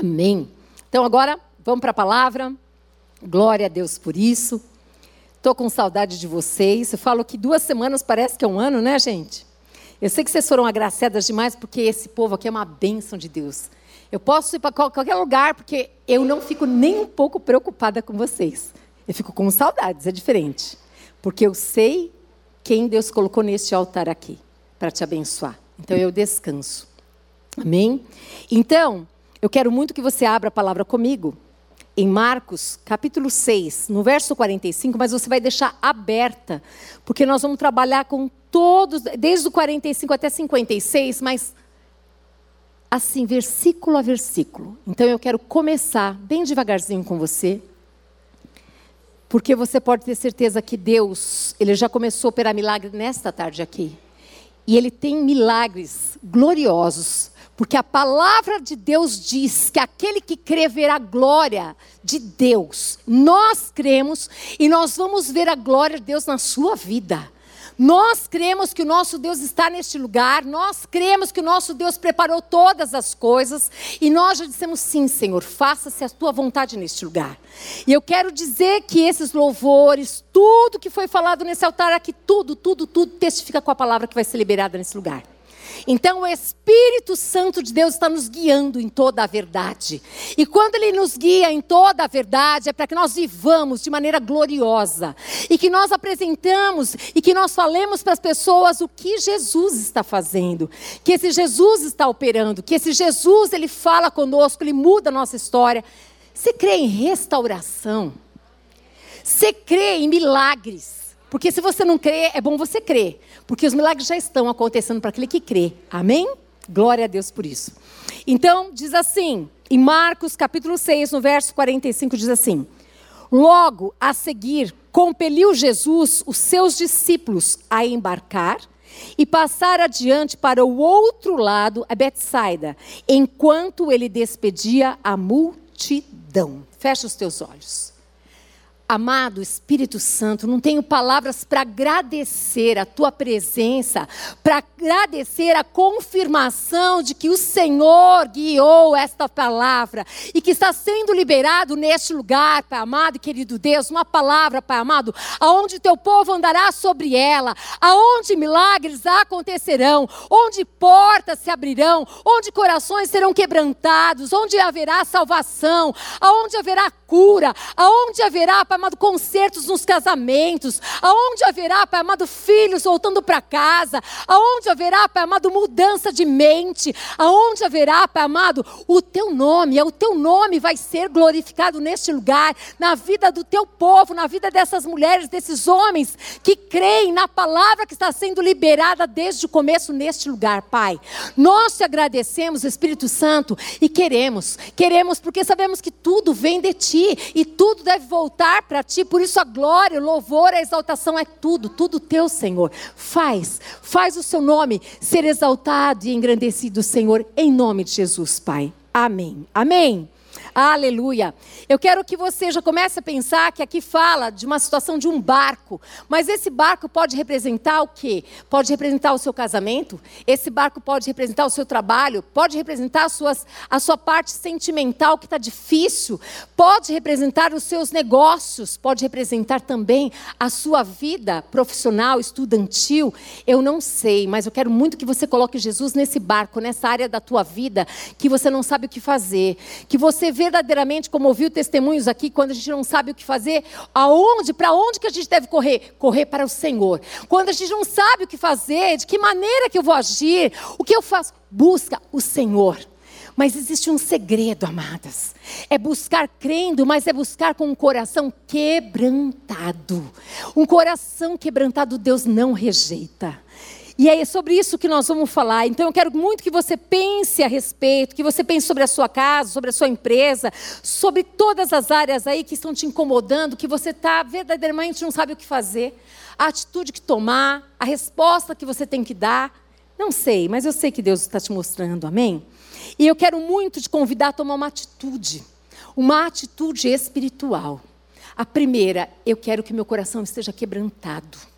Amém. Então agora vamos para a palavra. Glória a Deus por isso. Estou com saudade de vocês. Eu falo que duas semanas parece que é um ano, né, gente? Eu sei que vocês foram agraciadas demais porque esse povo aqui é uma bênção de Deus. Eu posso ir para qualquer lugar porque eu não fico nem um pouco preocupada com vocês. Eu fico com saudades, é diferente. Porque eu sei quem Deus colocou neste altar aqui para te abençoar. Então eu descanso. Amém? Então, eu quero muito que você abra a palavra comigo em Marcos, capítulo 6, no verso 45, mas você vai deixar aberta, porque nós vamos trabalhar com todos, desde o 45 até 56, mas assim, versículo a versículo. Então eu quero começar bem devagarzinho com você, porque você pode ter certeza que Deus, ele já começou a operar milagre nesta tarde aqui. E ele tem milagres gloriosos, porque a palavra de Deus diz que aquele que crê verá a glória de Deus. Nós cremos e nós vamos ver a glória de Deus na sua vida. Nós cremos que o nosso Deus está neste lugar, nós cremos que o nosso Deus preparou todas as coisas e nós já dissemos sim, Senhor, faça-se a tua vontade neste lugar. E eu quero dizer que esses louvores, tudo que foi falado nesse altar aqui, tudo, tudo, tudo testifica com a palavra que vai ser liberada nesse lugar. Então o Espírito Santo de Deus está nos guiando em toda a verdade. E quando ele nos guia em toda a verdade, é para que nós vivamos de maneira gloriosa e que nós apresentamos e que nós falemos para as pessoas o que Jesus está fazendo, que esse Jesus está operando, que esse Jesus ele fala conosco, ele muda a nossa história. Você crê em restauração? Você crê em milagres? Porque se você não crê, é bom você crer. Porque os milagres já estão acontecendo para aquele que crê. Amém? Glória a Deus por isso. Então, diz assim, em Marcos capítulo 6, no verso 45, diz assim: Logo a seguir, compeliu Jesus os seus discípulos a embarcar e passar adiante para o outro lado, a Betsaida, enquanto ele despedia a multidão. Fecha os teus olhos. Amado Espírito Santo, não tenho palavras para agradecer a tua presença, para agradecer a confirmação de que o Senhor guiou esta palavra e que está sendo liberado neste lugar, Pai amado e querido Deus, uma palavra, Pai amado, aonde teu povo andará sobre ela, aonde milagres acontecerão, onde portas se abrirão, onde corações serão quebrantados, onde haverá salvação, aonde haverá cura, aonde haverá, Pai amado, concertos nos casamentos, aonde haverá, Pai amado, filhos voltando para casa, aonde haverá, Pai amado, mudança de mente, aonde haverá, Pai amado, o teu nome, é o teu nome vai ser glorificado neste lugar, na vida do teu povo, na vida dessas mulheres, desses homens que creem na palavra que está sendo liberada desde o começo neste lugar, Pai. Nós te agradecemos, Espírito Santo, e queremos, queremos porque sabemos que tudo vem de ti ti e tudo deve voltar para ti. Por isso a glória, o louvor, a exaltação é tudo, tudo teu, Senhor. Faz, faz o seu nome ser exaltado e engrandecido, Senhor, em nome de Jesus, Pai. Amém. Amém. Aleluia. Eu quero que você já comece a pensar que aqui fala de uma situação de um barco, mas esse barco pode representar o quê? Pode representar o seu casamento, esse barco pode representar o seu trabalho, pode representar suas, a sua parte sentimental que está difícil, pode representar os seus negócios, pode representar também a sua vida profissional, estudantil. Eu não sei, mas eu quero muito que você coloque Jesus nesse barco, nessa área da tua vida que você não sabe o que fazer, que você verdadeiramente, como ouviu testemunhos aqui, quando a gente não sabe o que fazer, aonde, para onde que a gente deve correr? Correr para o Senhor. Quando a gente não sabe o que fazer, de que maneira que eu vou agir, o que eu faço? Busca o Senhor. Mas existe um segredo, amadas. É buscar crendo, mas é buscar com um coração quebrantado. Um coração quebrantado Deus não rejeita. E é sobre isso que nós vamos falar. Então eu quero muito que você pense a respeito, que você pense sobre a sua casa, sobre a sua empresa, sobre todas as áreas aí que estão te incomodando, que você está verdadeiramente não sabe o que fazer, a atitude que tomar, a resposta que você tem que dar. Não sei, mas eu sei que Deus está te mostrando, amém? E eu quero muito te convidar a tomar uma atitude, uma atitude espiritual. A primeira, eu quero que meu coração esteja quebrantado.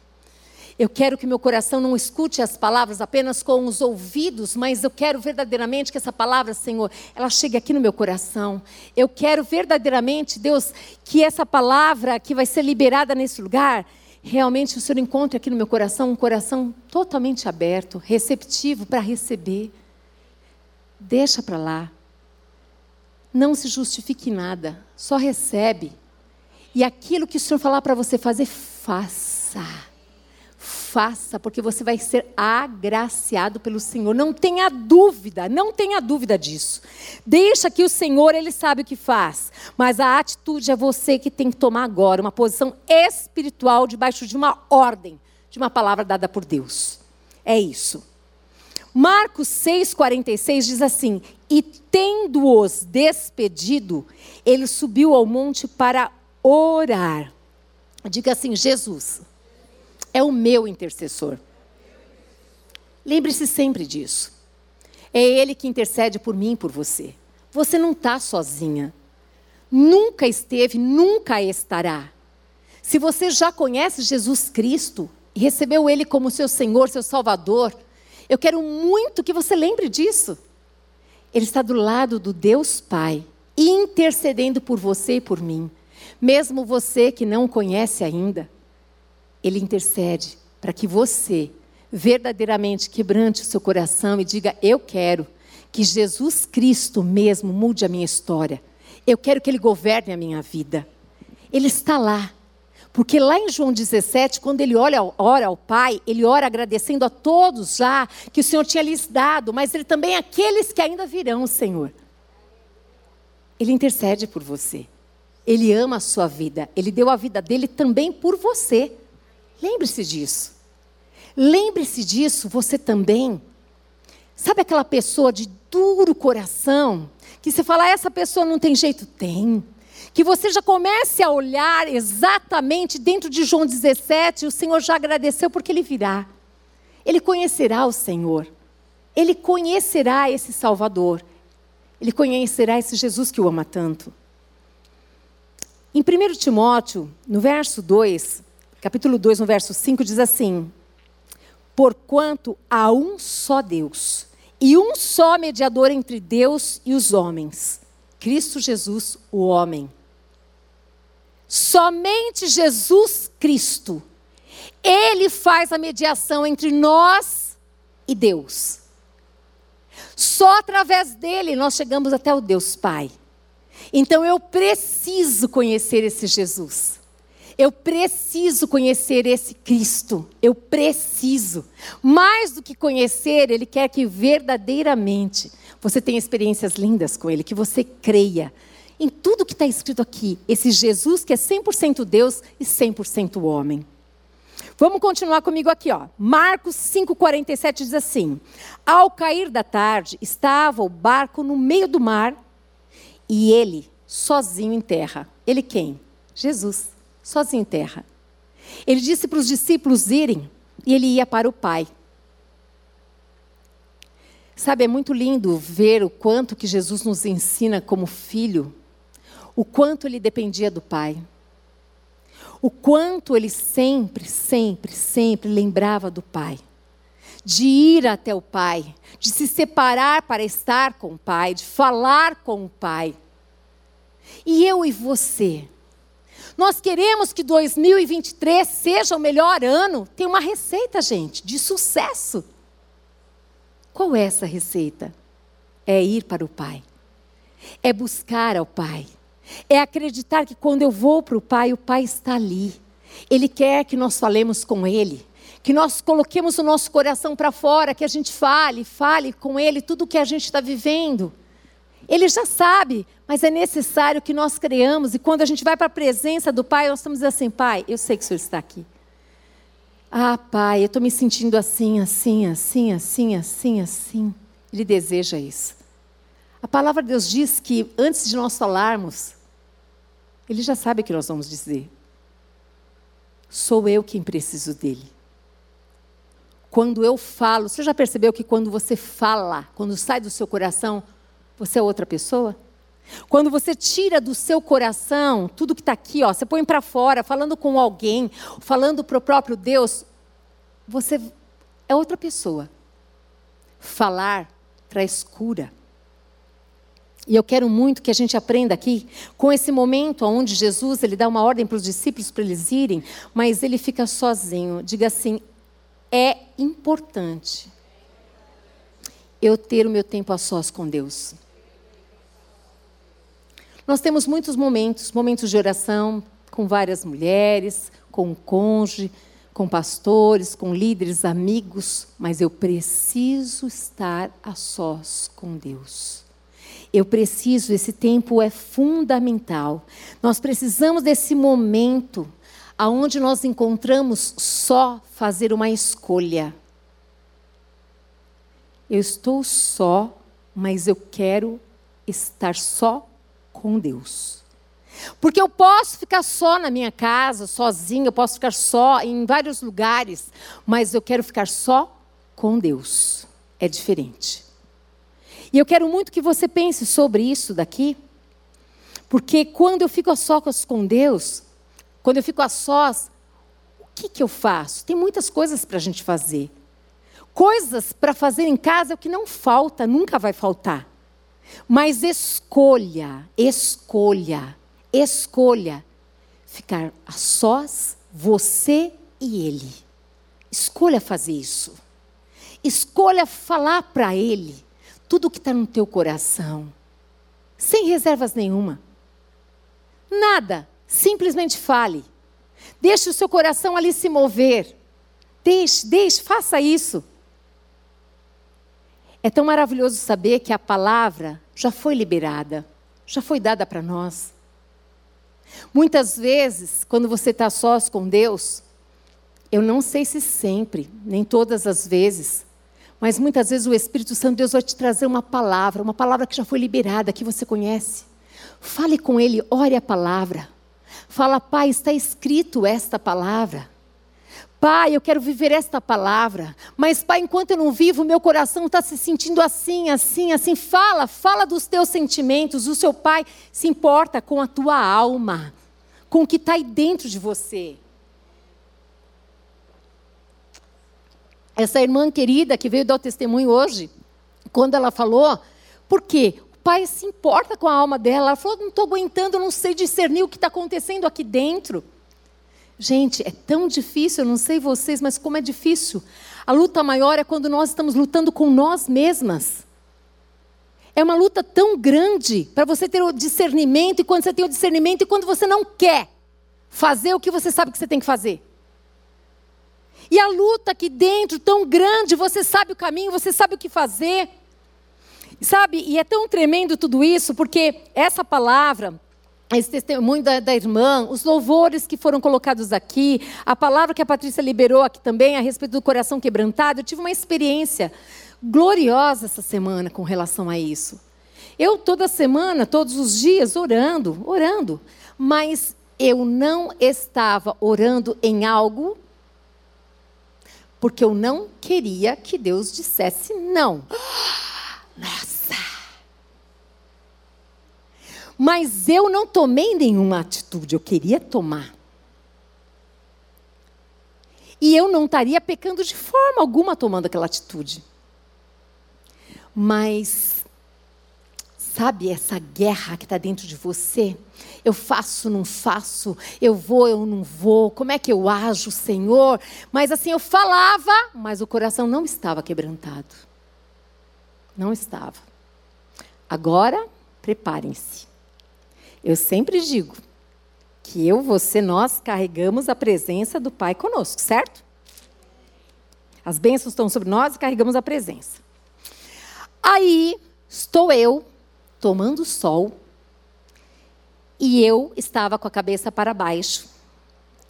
Eu quero que meu coração não escute as palavras apenas com os ouvidos, mas eu quero verdadeiramente que essa palavra, Senhor, ela chegue aqui no meu coração. Eu quero verdadeiramente, Deus, que essa palavra que vai ser liberada nesse lugar, realmente o Senhor encontre aqui no meu coração um coração totalmente aberto, receptivo para receber. Deixa para lá. Não se justifique nada, só recebe. E aquilo que o Senhor falar para você fazer, faça. Faça, porque você vai ser agraciado pelo Senhor. Não tenha dúvida, não tenha dúvida disso. Deixa que o Senhor, Ele sabe o que faz. Mas a atitude é você que tem que tomar agora, uma posição espiritual debaixo de uma ordem, de uma palavra dada por Deus. É isso. Marcos 6,46 diz assim: E tendo-os despedido, ele subiu ao monte para orar. Diga assim: Jesus é o meu intercessor. Lembre-se sempre disso. É Ele que intercede por mim e por você. Você não está sozinha. Nunca esteve, nunca estará. Se você já conhece Jesus Cristo e recebeu Ele como seu Senhor, seu Salvador, eu quero muito que você lembre disso. Ele está do lado do Deus Pai, intercedendo por você e por mim. Mesmo você que não o conhece ainda, Ele intercede para que você verdadeiramente quebrante o seu coração e diga: Eu quero que Jesus Cristo mesmo mude a minha história. Eu quero que Ele governe a minha vida. Ele está lá. Porque lá em João 17, quando ele olha, ora ao Pai, ele ora agradecendo a todos já que o Senhor tinha lhes dado, mas ele também aqueles que ainda virão, Senhor. Ele intercede por você. Ele ama a sua vida. Ele deu a vida dele também por você. Lembre-se disso. Lembre-se disso, você também. Sabe aquela pessoa de duro coração, que você fala, ah, essa pessoa não tem jeito? Tem que você já comece a olhar exatamente dentro de João 17, o Senhor já agradeceu porque ele virá. Ele conhecerá o Senhor. Ele conhecerá esse Salvador. Ele conhecerá esse Jesus que o ama tanto. Em 1 Timóteo, no verso 2, capítulo 2, no verso 5, diz assim: Porquanto há um só Deus, e um só mediador entre Deus e os homens, Cristo Jesus, o homem Somente Jesus Cristo. Ele faz a mediação entre nós e Deus. Só através dele nós chegamos até o Deus Pai. Então eu preciso conhecer esse Jesus. Eu preciso conhecer esse Cristo. Eu preciso. Mais do que conhecer, Ele quer que verdadeiramente você tenha experiências lindas com Ele, que você creia, em tudo que está escrito aqui, esse Jesus que é 100% Deus e 100% homem. Vamos continuar comigo aqui, ó. Marcos 5:47 diz assim: Ao cair da tarde, estava o barco no meio do mar e ele sozinho em terra. Ele quem? Jesus, sozinho em terra. Ele disse para os discípulos irem e ele ia para o Pai. Sabe, é muito lindo ver o quanto que Jesus nos ensina como filho o quanto ele dependia do Pai. O quanto ele sempre, sempre, sempre lembrava do Pai. De ir até o Pai, de se separar para estar com o Pai, de falar com o Pai. E eu e você? Nós queremos que 2023 seja o melhor ano. Tem uma receita, gente, de sucesso. Qual é essa receita? É ir para o Pai. É buscar ao Pai é acreditar que quando eu vou para o Pai, o Pai está ali. Ele quer que nós falemos com Ele, que nós coloquemos o nosso coração para fora, que a gente fale, fale com Ele tudo o que a gente está vivendo. Ele já sabe, mas é necessário que nós creamos, e quando a gente vai para a presença do Pai, nós estamos assim: Pai, eu sei que o Senhor está aqui. Ah, Pai, eu estou me sentindo assim, assim, assim, assim, assim, assim. Ele deseja isso. A palavra de Deus diz que antes de nós falarmos, Ele já sabe o que nós vamos dizer. Sou eu quem preciso dele. Quando eu falo, você já percebeu que quando você fala, quando sai do seu coração, você é outra pessoa? Quando você tira do seu coração tudo que está aqui, ó, você põe para fora, falando com alguém, falando para o próprio Deus, você é outra pessoa. Falar para a escura. E eu quero muito que a gente aprenda aqui com esse momento onde Jesus ele dá uma ordem para os discípulos para eles irem, mas ele fica sozinho. Diga assim: é importante eu ter o meu tempo a sós com Deus. Nós temos muitos momentos, momentos de oração com várias mulheres, com o cônjuge, com pastores, com líderes, amigos, mas eu preciso estar a sós com Deus. Eu preciso, esse tempo é fundamental. Nós precisamos desse momento aonde nós encontramos só fazer uma escolha. Eu estou só, mas eu quero estar só com Deus. Porque eu posso ficar só na minha casa, sozinha, eu posso ficar só em vários lugares, mas eu quero ficar só com Deus. É diferente. E eu quero muito que você pense sobre isso daqui, porque quando eu fico a sós com Deus, quando eu fico a sós, o que, que eu faço? Tem muitas coisas para a gente fazer. Coisas para fazer em casa é o que não falta, nunca vai faltar. Mas escolha, escolha, escolha ficar a sós, você e ele. Escolha fazer isso. Escolha falar para ele tudo o que está no teu coração, sem reservas nenhuma. Nada, simplesmente fale. Deixe o seu coração ali se mover. Deixe, deixe, faça isso. É tão maravilhoso saber que a palavra já foi liberada, já foi dada para nós. Muitas vezes, quando você está sós com Deus, eu não sei se sempre, nem todas as vezes, mas muitas vezes o Espírito Santo Deus vai te trazer uma palavra, uma palavra que já foi liberada, que você conhece. Fale com Ele, ore a palavra. Fala, Pai, está escrito esta palavra. Pai, eu quero viver esta palavra. Mas, Pai, enquanto eu não vivo, meu coração está se sentindo assim, assim, assim. Fala, fala dos teus sentimentos. O seu Pai se importa com a tua alma, com o que está aí dentro de você. Essa irmã querida que veio dar o testemunho hoje, quando ela falou, por quê? O pai se importa com a alma dela. Ela falou: não estou aguentando, não sei discernir o que está acontecendo aqui dentro. Gente, é tão difícil, eu não sei vocês, mas como é difícil. A luta maior é quando nós estamos lutando com nós mesmas. É uma luta tão grande para você ter o discernimento, e quando você tem o discernimento, e quando você não quer fazer o que você sabe que você tem que fazer. E a luta aqui dentro, tão grande, você sabe o caminho, você sabe o que fazer. Sabe, e é tão tremendo tudo isso, porque essa palavra, esse testemunho da, da, irmã, os louvores que foram colocados aqui, a palavra que a Patrícia liberou aqui também a respeito do coração quebrantado. Eu tive uma experiência gloriosa essa semana com relação a isso. Eu toda semana, todos os dias, orando, orando, mas eu não estava orando em algo porque eu não queria que Deus dissesse não. Nossa! Mas eu não tomei nenhuma atitude, eu queria tomar. E eu não estaria pecando de forma alguma tomando aquela atitude. Mas, sabe essa guerra que está dentro de você? Eu faço, não faço, eu vou, eu não vou, como é que eu ajo, Senhor? Mas assim, eu falava, mas o coração não estava quebrantado. Não estava. Agora, preparem-se. Eu sempre digo que eu, você, nós carregamos a presença do Pai conosco, certo? As bênçãos estão sobre nós e carregamos a presença. Aí estou eu tomando sol e eu estava com a cabeça para baixo.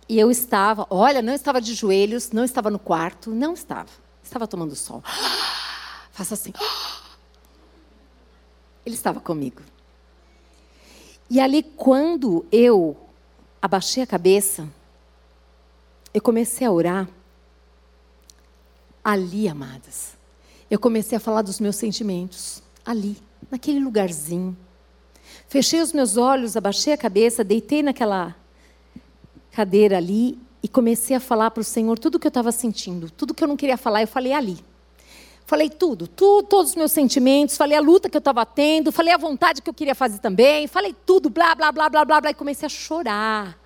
E eu estava, olha, não estava de joelhos, não estava no quarto, não estava. Estava tomando sol. Faça assim. Ele estava comigo. E ali, quando eu abaixei a cabeça, eu comecei a orar. Ali, amadas, eu comecei a falar dos meus sentimentos. Ali, naquele lugarzinho. Fechei os meus olhos, abaixei a cabeça, deitei naquela cadeira ali e comecei a falar para o Senhor tudo o que eu estava sentindo, tudo que eu não queria falar, eu falei ali. Falei tudo, tudo, todos os meus sentimentos, falei a luta que eu estava tendo, falei a vontade que eu queria fazer também, falei tudo, blá, blá, blá, blá, blá, blá, e comecei a chorar.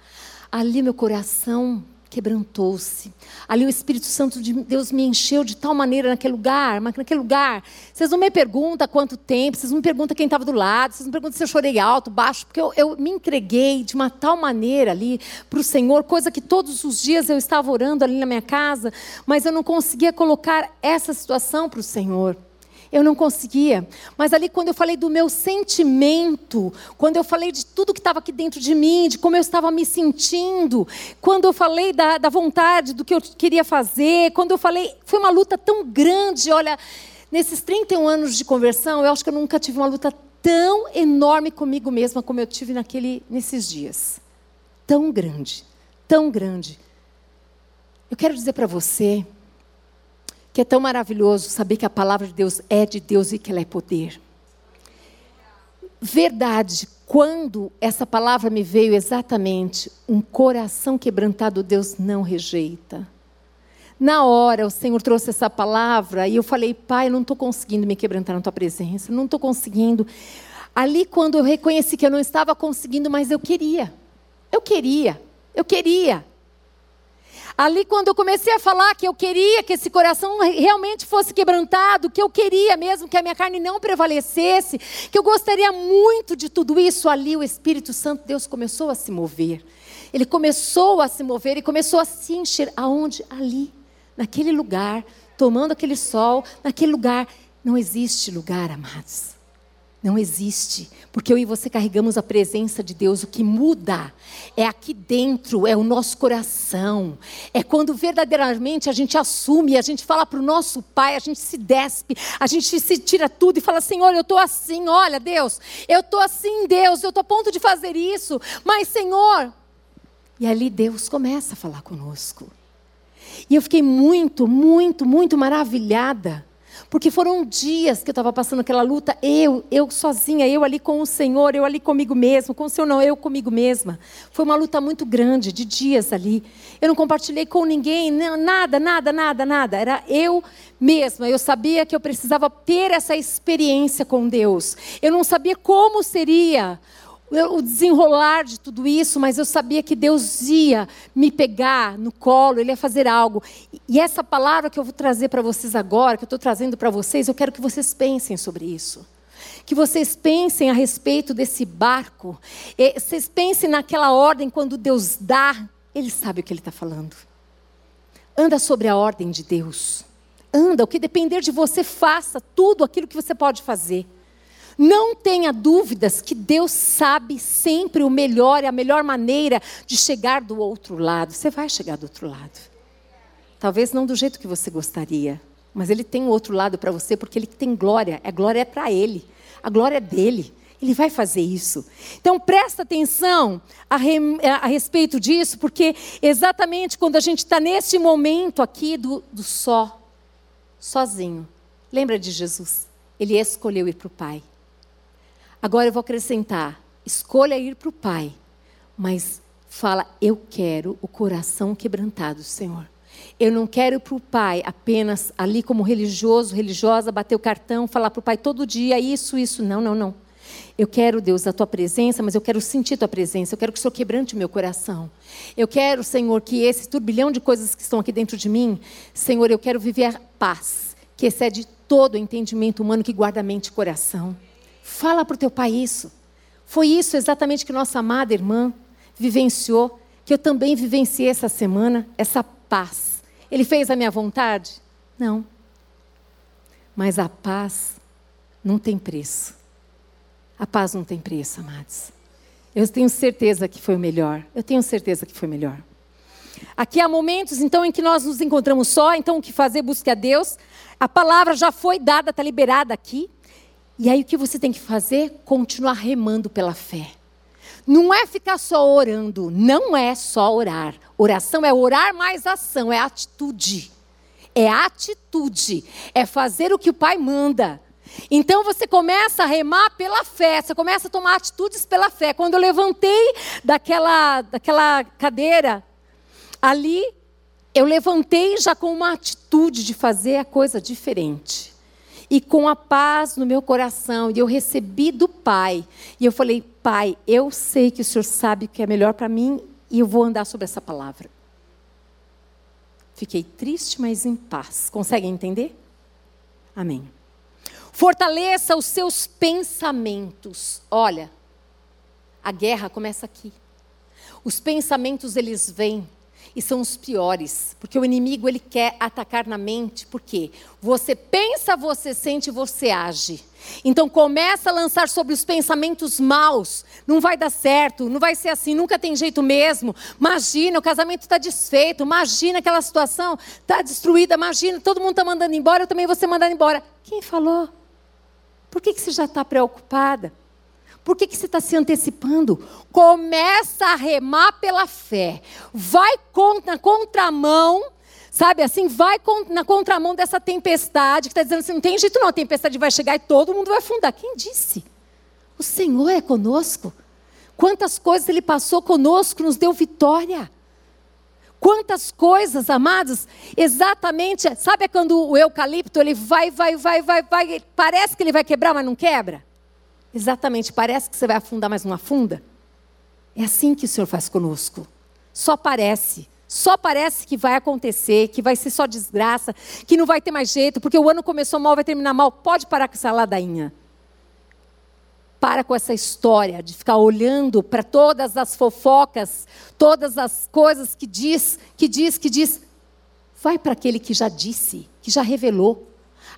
Ali meu coração quebrantou-se. Ali o Espírito Santo de Deus me encheu de tal maneira naquele lugar, mas naquele lugar. Vocês não me perguntam quanto tempo, vocês não me perguntam quem estava do lado, vocês não perguntam se eu chorei alto, baixo, porque eu, eu me entreguei de uma tal maneira ali para o Senhor, coisa que todos os dias eu estava orando ali na minha casa, mas eu não conseguia colocar essa situação para o Senhor. Eu não conseguia. Mas ali, quando eu falei do meu sentimento, quando eu falei de tudo que estava aqui dentro de mim, de como eu estava me sentindo, quando eu falei da, da vontade, do que eu queria fazer, quando eu falei. Foi uma luta tão grande. Olha, nesses 31 anos de conversão, eu acho que eu nunca tive uma luta tão enorme comigo mesma como eu tive naquele, nesses dias. Tão grande, tão grande. Eu quero dizer para você que é tão maravilhoso saber que a palavra de Deus é de Deus e que ela é poder. Verdade, quando essa palavra me veio exatamente, um coração quebrantado Deus não rejeita. Na hora, o Senhor trouxe essa palavra e eu falei, Pai, eu não estou conseguindo me quebrantar na tua presença, não estou conseguindo. Ali, quando eu reconheci que eu não estava conseguindo, mas eu queria. Eu queria, eu queria. Ali, quando eu comecei a falar que eu queria que esse coração realmente fosse quebrantado, que eu queria mesmo que a minha carne não prevalecesse, que eu gostaria muito de tudo isso, ali o Espírito Santo, Deus começou a se mover. Ele começou a se mover e começou a se encher. Aonde? Ali, naquele lugar, tomando aquele sol, naquele lugar. Não existe lugar, amados. Não existe, porque eu e você carregamos a presença de Deus. O que muda é aqui dentro, é o nosso coração. É quando verdadeiramente a gente assume, a gente fala para o nosso Pai, a gente se despe, a gente se tira tudo e fala: Senhor, eu estou assim, olha, Deus, eu estou assim, Deus, eu estou a ponto de fazer isso, mas Senhor. E ali Deus começa a falar conosco. E eu fiquei muito, muito, muito maravilhada porque foram dias que eu estava passando aquela luta, eu, eu sozinha, eu ali com o Senhor, eu ali comigo mesmo, com o Senhor não, eu comigo mesma. Foi uma luta muito grande, de dias ali. Eu não compartilhei com ninguém, nada, nada, nada, nada. Era eu mesma. Eu sabia que eu precisava ter essa experiência com Deus. Eu não sabia como seria o desenrolar de tudo isso, mas eu sabia que Deus ia me pegar no colo, Ele ia fazer algo. E essa palavra que eu vou trazer para vocês agora, que eu estou trazendo para vocês, eu quero que vocês pensem sobre isso. Que vocês pensem a respeito desse barco. E vocês pensem naquela ordem quando Deus dá, Ele sabe o que Ele está falando. Anda sobre a ordem de Deus. Anda, o que depender de você, faça tudo aquilo que você pode fazer. Não tenha dúvidas que Deus sabe sempre o melhor e a melhor maneira de chegar do outro lado. Você vai chegar do outro lado. Talvez não do jeito que você gostaria, mas Ele tem o outro lado para você porque Ele tem glória. A glória é para Ele. A glória é dele. Ele vai fazer isso. Então presta atenção a, re, a respeito disso, porque exatamente quando a gente está nesse momento aqui do, do só, sozinho, lembra de Jesus? Ele escolheu ir para o Pai. Agora eu vou acrescentar: escolha ir para o Pai, mas fala, eu quero o coração quebrantado, Senhor. Eu não quero ir para o Pai apenas ali como religioso, religiosa, bater o cartão, falar para o Pai todo dia isso, isso. Não, não, não. Eu quero, Deus, a tua presença, mas eu quero sentir a tua presença. Eu quero que o Senhor quebrante o meu coração. Eu quero, Senhor, que esse turbilhão de coisas que estão aqui dentro de mim, Senhor, eu quero viver a paz, que excede todo o entendimento humano que guarda mente e coração. Fala para o teu pai isso. Foi isso exatamente que nossa amada irmã vivenciou, que eu também vivenciei essa semana, essa paz. Ele fez a minha vontade? Não. Mas a paz não tem preço. A paz não tem preço, amados. Eu tenho certeza que foi o melhor. Eu tenho certeza que foi melhor. Aqui há momentos, então, em que nós nos encontramos só, então o que fazer? Busque a Deus. A palavra já foi dada, está liberada aqui. E aí o que você tem que fazer? Continuar remando pela fé. Não é ficar só orando, não é só orar. Oração é orar mais ação, é atitude. É atitude, é fazer o que o Pai manda. Então você começa a remar pela fé, você começa a tomar atitudes pela fé. Quando eu levantei daquela, daquela cadeira, Ali eu levantei já com uma atitude de fazer a coisa diferente. E com a paz no meu coração, e eu recebi do Pai. E eu falei: Pai, eu sei que o Senhor sabe o que é melhor para mim, e eu vou andar sobre essa palavra. Fiquei triste, mas em paz. Conseguem entender? Amém. Fortaleça os seus pensamentos. Olha, a guerra começa aqui. Os pensamentos eles vêm e são os piores, porque o inimigo ele quer atacar na mente, porque você pensa, você sente, você age. Então começa a lançar sobre os pensamentos maus. Não vai dar certo, não vai ser assim, nunca tem jeito mesmo. Imagina, o casamento está desfeito, imagina aquela situação está destruída, imagina, todo mundo está mandando embora, eu também vou ser mandado embora. Quem falou? Por que, que você já está preocupada? Por que, que você está se antecipando? Começa a remar pela fé. Vai na contramão, sabe assim? Vai na contramão dessa tempestade que está dizendo assim: não tem jeito não, a tempestade vai chegar e todo mundo vai afundar. Quem disse? O Senhor é conosco. Quantas coisas Ele passou conosco, nos deu vitória. Quantas coisas, amados, exatamente, sabe quando o eucalipto ele vai, vai, vai, vai, vai, parece que ele vai quebrar, mas não quebra? Exatamente, parece que você vai afundar, mas não afunda? É assim que o Senhor faz conosco. Só parece. Só parece que vai acontecer, que vai ser só desgraça, que não vai ter mais jeito, porque o ano começou mal, vai terminar mal. Pode parar com essa ladainha. Para com essa história de ficar olhando para todas as fofocas, todas as coisas que diz, que diz, que diz. Vai para aquele que já disse, que já revelou.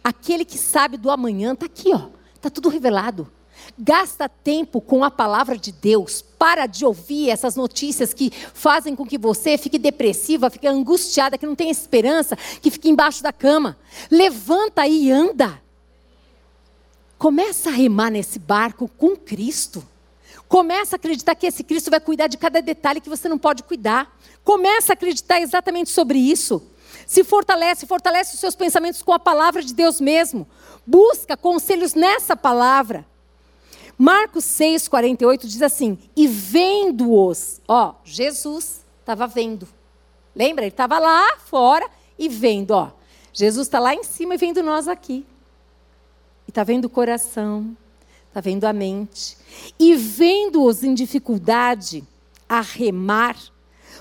Aquele que sabe do amanhã está aqui, ó. Está tudo revelado. Gasta tempo com a palavra de Deus. Para de ouvir essas notícias que fazem com que você fique depressiva, fique angustiada, que não tem esperança, que fique embaixo da cama. Levanta e anda. Começa a remar nesse barco com Cristo. Começa a acreditar que esse Cristo vai cuidar de cada detalhe que você não pode cuidar. Começa a acreditar exatamente sobre isso. Se fortalece, fortalece os seus pensamentos com a palavra de Deus mesmo. Busca conselhos nessa palavra. Marcos 6, 48 diz assim: E vendo-os, ó, Jesus estava vendo. Lembra? Ele estava lá fora e vendo, ó. Jesus está lá em cima e vendo nós aqui. E está vendo o coração, está vendo a mente. E vendo-os em dificuldade a remar,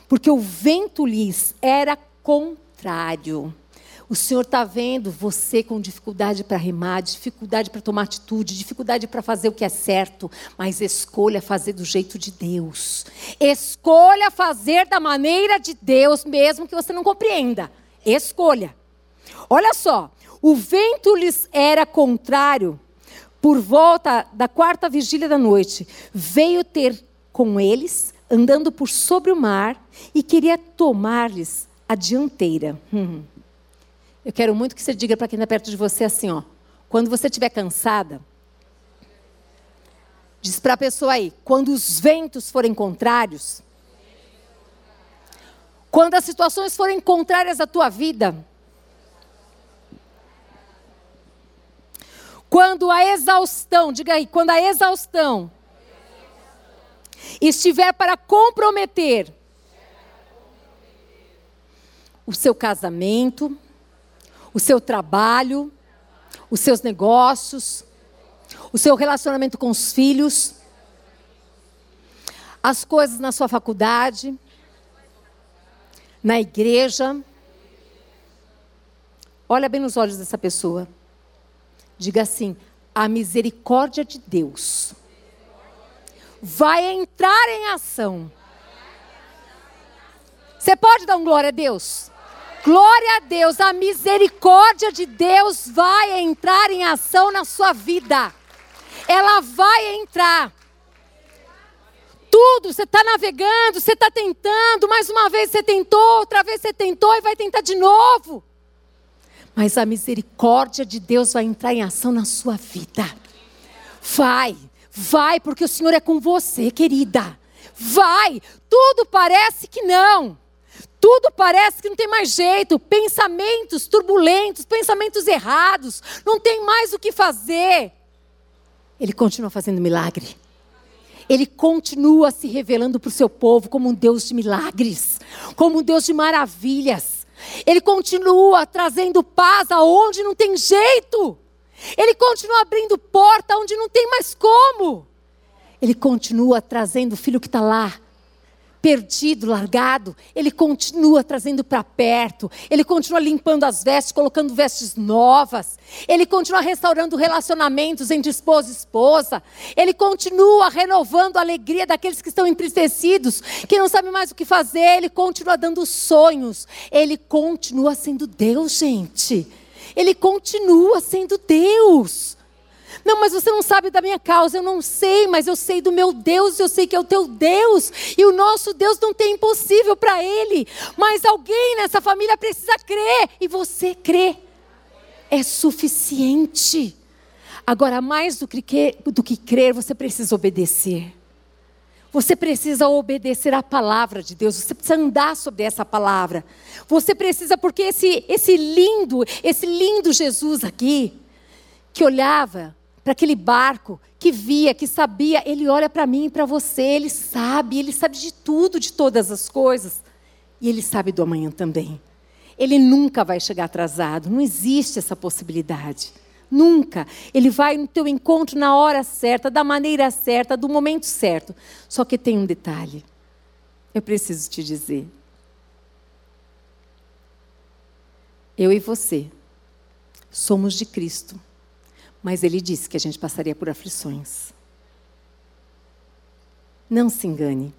porque o vento lhes era contrário. O Senhor está vendo você com dificuldade para remar, dificuldade para tomar atitude, dificuldade para fazer o que é certo, mas escolha fazer do jeito de Deus. Escolha fazer da maneira de Deus, mesmo que você não compreenda. Escolha. Olha só, o vento lhes era contrário. Por volta da quarta vigília da noite, veio ter com eles, andando por sobre o mar, e queria tomar-lhes a dianteira. Hum. Eu quero muito que você diga para quem está perto de você assim, ó. Quando você estiver cansada, diz para a pessoa aí, quando os ventos forem contrários, quando as situações forem contrárias à tua vida, Quando a exaustão, diga aí, quando a exaustão estiver para comprometer o seu casamento, o seu trabalho, os seus negócios, o seu relacionamento com os filhos, as coisas na sua faculdade, na igreja. Olha bem nos olhos dessa pessoa. Diga assim: a misericórdia de Deus vai entrar em ação. Você pode dar um glória a Deus? Glória a Deus, a misericórdia de Deus vai entrar em ação na sua vida. Ela vai entrar. Tudo, você está navegando, você está tentando, mais uma vez você tentou, outra vez você tentou e vai tentar de novo mas a misericórdia de Deus vai entrar em ação na sua vida. Vai, vai, porque o Senhor é com você, querida. Vai, tudo parece que não. Tudo parece que não tem mais jeito. Pensamentos turbulentos, pensamentos errados, não tem mais o que fazer. Ele continua fazendo milagre. Ele continua se revelando para o seu povo como um Deus de milagres, como um Deus de maravilhas. Ele continua trazendo paz aonde não tem jeito. Ele continua abrindo porta onde não tem mais como. Ele continua trazendo o filho que está lá, perdido, largado, ele continua trazendo para perto, ele continua limpando as vestes, colocando vestes novas, ele continua restaurando relacionamentos entre esposa e esposa, ele continua renovando a alegria daqueles que estão entristecidos, que não sabem mais o que fazer, ele continua dando sonhos, ele continua sendo Deus, gente. Ele continua sendo Deus. Não, mas você não sabe da minha causa. Eu não sei, mas eu sei do meu Deus, eu sei que é o teu Deus. E o nosso Deus não tem impossível para ele. Mas alguém nessa família precisa crer. E você crê. É suficiente. Agora, mais do que, do que crer, você precisa obedecer. Você precisa obedecer à palavra de Deus, você precisa andar sobre essa palavra. Você precisa, porque esse, esse lindo, esse lindo Jesus aqui, que olhava para aquele barco que via, que sabia, ele olha para mim e para você, ele sabe, ele sabe de tudo, de todas as coisas. E ele sabe do amanhã também. Ele nunca vai chegar atrasado, não existe essa possibilidade. Nunca. Ele vai no teu encontro na hora certa, da maneira certa, do momento certo. Só que tem um detalhe. Eu preciso te dizer. Eu e você somos de Cristo. Mas ele disse que a gente passaria por aflições. Não se engane,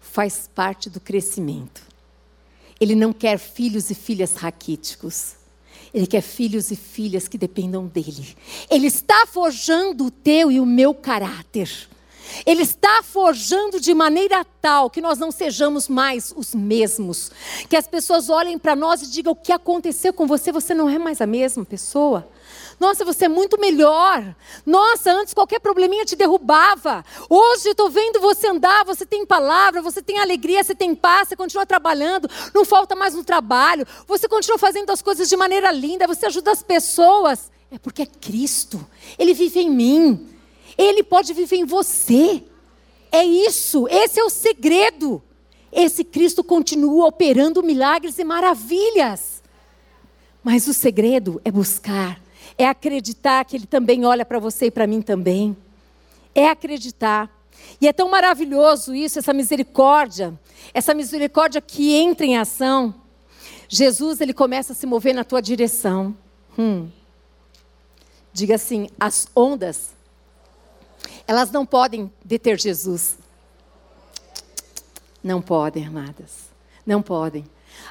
faz parte do crescimento. Ele não quer filhos e filhas raquíticos. Ele quer filhos e filhas que dependam dele. Ele está forjando o teu e o meu caráter. Ele está forjando de maneira tal que nós não sejamos mais os mesmos. Que as pessoas olhem para nós e digam: o que aconteceu com você? Você não é mais a mesma pessoa. Nossa, você é muito melhor. Nossa, antes qualquer probleminha te derrubava. Hoje estou vendo você andar, você tem palavra, você tem alegria, você tem paz, você continua trabalhando, não falta mais no trabalho, você continua fazendo as coisas de maneira linda, você ajuda as pessoas. É porque é Cristo, Ele vive em mim, Ele pode viver em você. É isso, esse é o segredo. Esse Cristo continua operando milagres e maravilhas. Mas o segredo é buscar é acreditar que Ele também olha para você e para mim também. É acreditar. E é tão maravilhoso isso, essa misericórdia, essa misericórdia que entra em ação. Jesus, ele começa a se mover na tua direção. Hum. Diga assim: as ondas, elas não podem deter Jesus. Não podem, amadas. Não podem.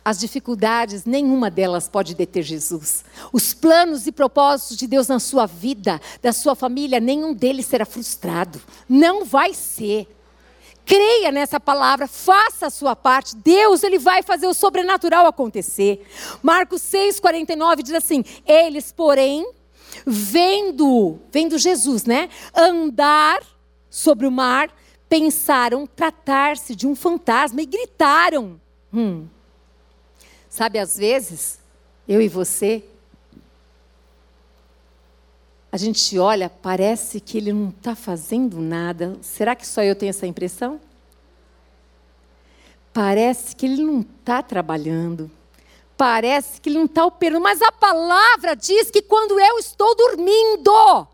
As dificuldades, nenhuma delas pode deter Jesus. Os planos e propósitos de Deus na sua vida, da sua família, nenhum deles será frustrado. Não vai ser. Creia nessa palavra, faça a sua parte. Deus, ele vai fazer o sobrenatural acontecer. Marcos 6:49 diz assim: "Eles, porém, vendo, vendo Jesus, né, andar sobre o mar, pensaram tratar-se de um fantasma e gritaram. Hum. Sabe, às vezes, eu e você, a gente olha, parece que ele não está fazendo nada. Será que só eu tenho essa impressão? Parece que ele não está trabalhando. Parece que ele não está operando. Mas a palavra diz que quando eu estou dormindo,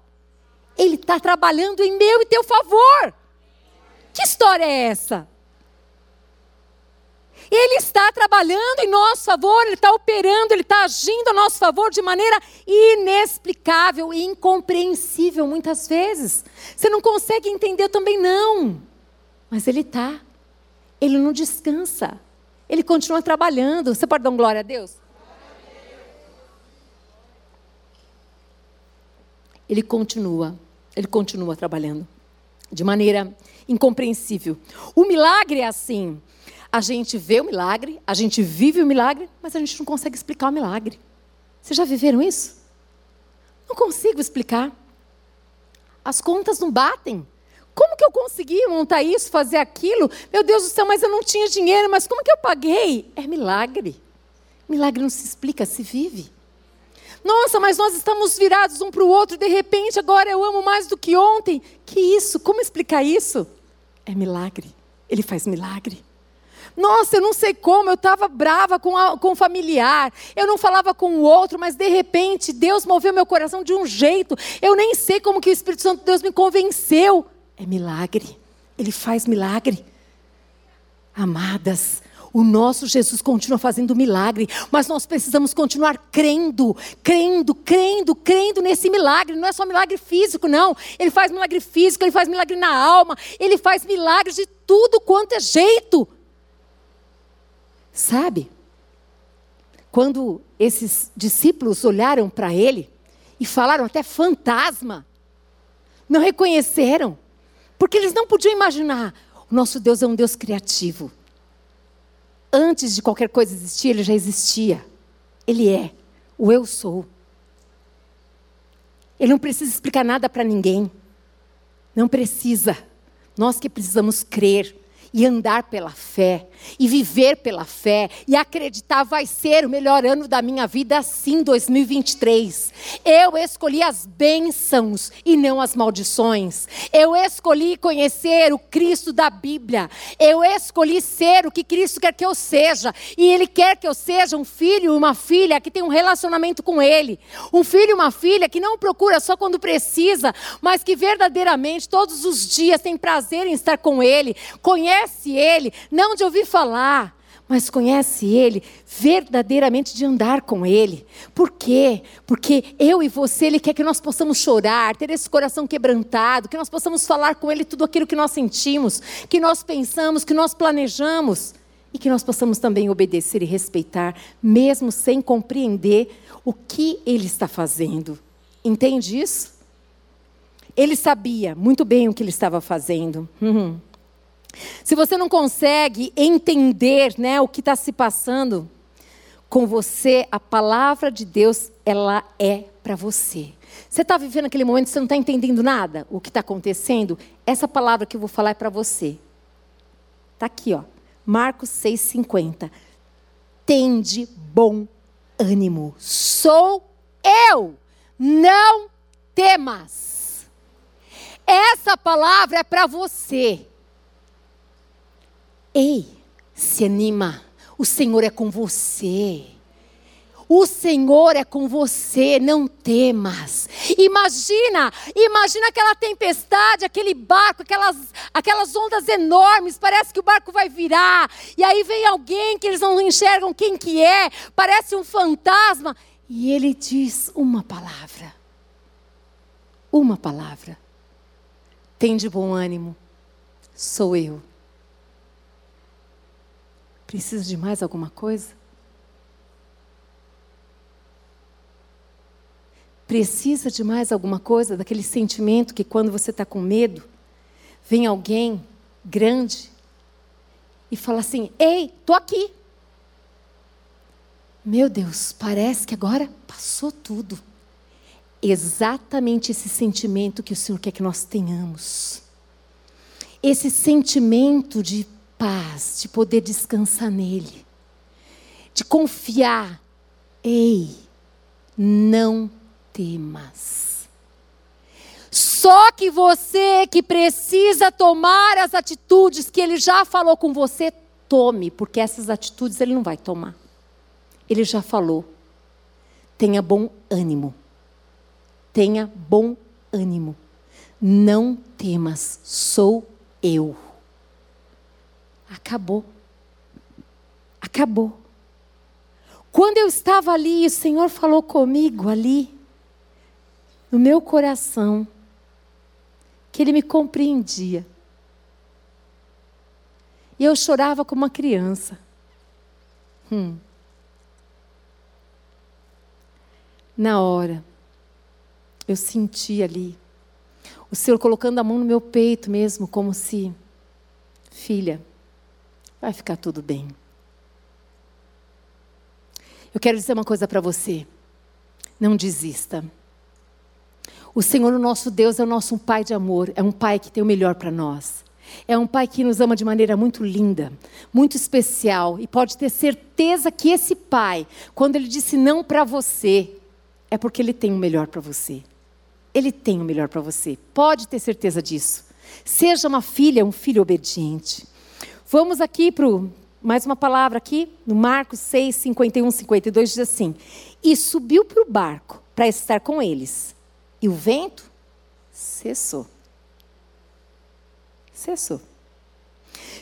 ele está trabalhando em meu e teu favor. Que história é essa? Ele está trabalhando em nosso favor, Ele está operando, Ele está agindo a nosso favor de maneira inexplicável e incompreensível muitas vezes. Você não consegue entender também, não. Mas Ele está. Ele não descansa. Ele continua trabalhando. Você pode dar um glória a Deus? Ele continua. Ele continua trabalhando de maneira incompreensível. O milagre é assim. A gente vê o milagre, a gente vive o milagre, mas a gente não consegue explicar o milagre. Vocês já viveram isso? Não consigo explicar. As contas não batem. Como que eu consegui montar isso, fazer aquilo? Meu Deus do céu, mas eu não tinha dinheiro, mas como que eu paguei? É milagre. Milagre não se explica, se vive. Nossa, mas nós estamos virados um para o outro, de repente agora eu amo mais do que ontem. Que isso? Como explicar isso? É milagre. Ele faz milagre. Nossa, eu não sei como, eu estava brava com, a, com o familiar, eu não falava com o outro, mas de repente Deus moveu meu coração de um jeito, eu nem sei como que o Espírito Santo de Deus me convenceu. É milagre, Ele faz milagre. Amadas, o nosso Jesus continua fazendo milagre, mas nós precisamos continuar crendo, crendo, crendo, crendo nesse milagre. Não é só milagre físico, não. Ele faz milagre físico, ele faz milagre na alma, ele faz milagres de tudo quanto é jeito. Sabe? Quando esses discípulos olharam para ele e falaram até fantasma, não reconheceram, porque eles não podiam imaginar. O nosso Deus é um Deus criativo. Antes de qualquer coisa existir, ele já existia. Ele é o eu sou. Ele não precisa explicar nada para ninguém. Não precisa. Nós que precisamos crer e andar pela fé, e viver pela fé, e acreditar vai ser o melhor ano da minha vida, sim, 2023. Eu escolhi as bênçãos e não as maldições. Eu escolhi conhecer o Cristo da Bíblia. Eu escolhi ser o que Cristo quer que eu seja, e Ele quer que eu seja um filho uma filha que tem um relacionamento com Ele. Um filho uma filha que não procura só quando precisa, mas que verdadeiramente todos os dias tem prazer em estar com Ele, conhece conhece Ele, não de ouvir falar, mas conhece Ele verdadeiramente de andar com Ele. Por quê? Porque eu e você, Ele quer que nós possamos chorar, ter esse coração quebrantado, que nós possamos falar com Ele tudo aquilo que nós sentimos, que nós pensamos, que nós planejamos. E que nós possamos também obedecer e respeitar, mesmo sem compreender o que Ele está fazendo. Entende isso? Ele sabia muito bem o que ele estava fazendo. Uhum. Se você não consegue entender né, o que está se passando com você, a palavra de Deus, ela é para você. Você está vivendo aquele momento você não está entendendo nada, o que está acontecendo? Essa palavra que eu vou falar é para você. Está aqui, ó. Marcos 6,50. Tende bom ânimo. Sou eu. Não temas. Essa palavra é para você. Ei, se anima. O Senhor é com você. O Senhor é com você, não temas. Imagina, imagina aquela tempestade, aquele barco, aquelas, aquelas ondas enormes, parece que o barco vai virar. E aí vem alguém que eles não enxergam quem que é, parece um fantasma. E ele diz uma palavra. Uma palavra. Tem de bom ânimo. Sou eu. Precisa de mais alguma coisa? Precisa de mais alguma coisa? Daquele sentimento que quando você está com medo, vem alguém grande e fala assim: Ei, tô aqui. Meu Deus, parece que agora passou tudo. Exatamente esse sentimento que o Senhor quer que nós tenhamos. Esse sentimento de paz, de poder descansar nele, de confiar. Ei, não temas. Só que você que precisa tomar as atitudes que ele já falou com você, tome, porque essas atitudes ele não vai tomar. Ele já falou. Tenha bom ânimo. Tenha bom ânimo. Não temas, sou eu. Acabou. Acabou. Quando eu estava ali, o Senhor falou comigo ali, no meu coração, que Ele me compreendia. E eu chorava como uma criança. Hum. Na hora, eu senti ali, o Senhor colocando a mão no meu peito mesmo, como se, filha, Vai ficar tudo bem. Eu quero dizer uma coisa para você. Não desista. O Senhor, o nosso Deus, é o nosso Pai de amor, é um Pai que tem o melhor para nós. É um Pai que nos ama de maneira muito linda, muito especial. E pode ter certeza que esse Pai, quando Ele disse não para você, é porque Ele tem o melhor para você. Ele tem o melhor para você. Pode ter certeza disso. Seja uma filha, um filho obediente. Vamos aqui para mais uma palavra aqui, no Marcos 6, 51, 52, diz assim: E subiu para o barco para estar com eles. E o vento cessou. Cessou.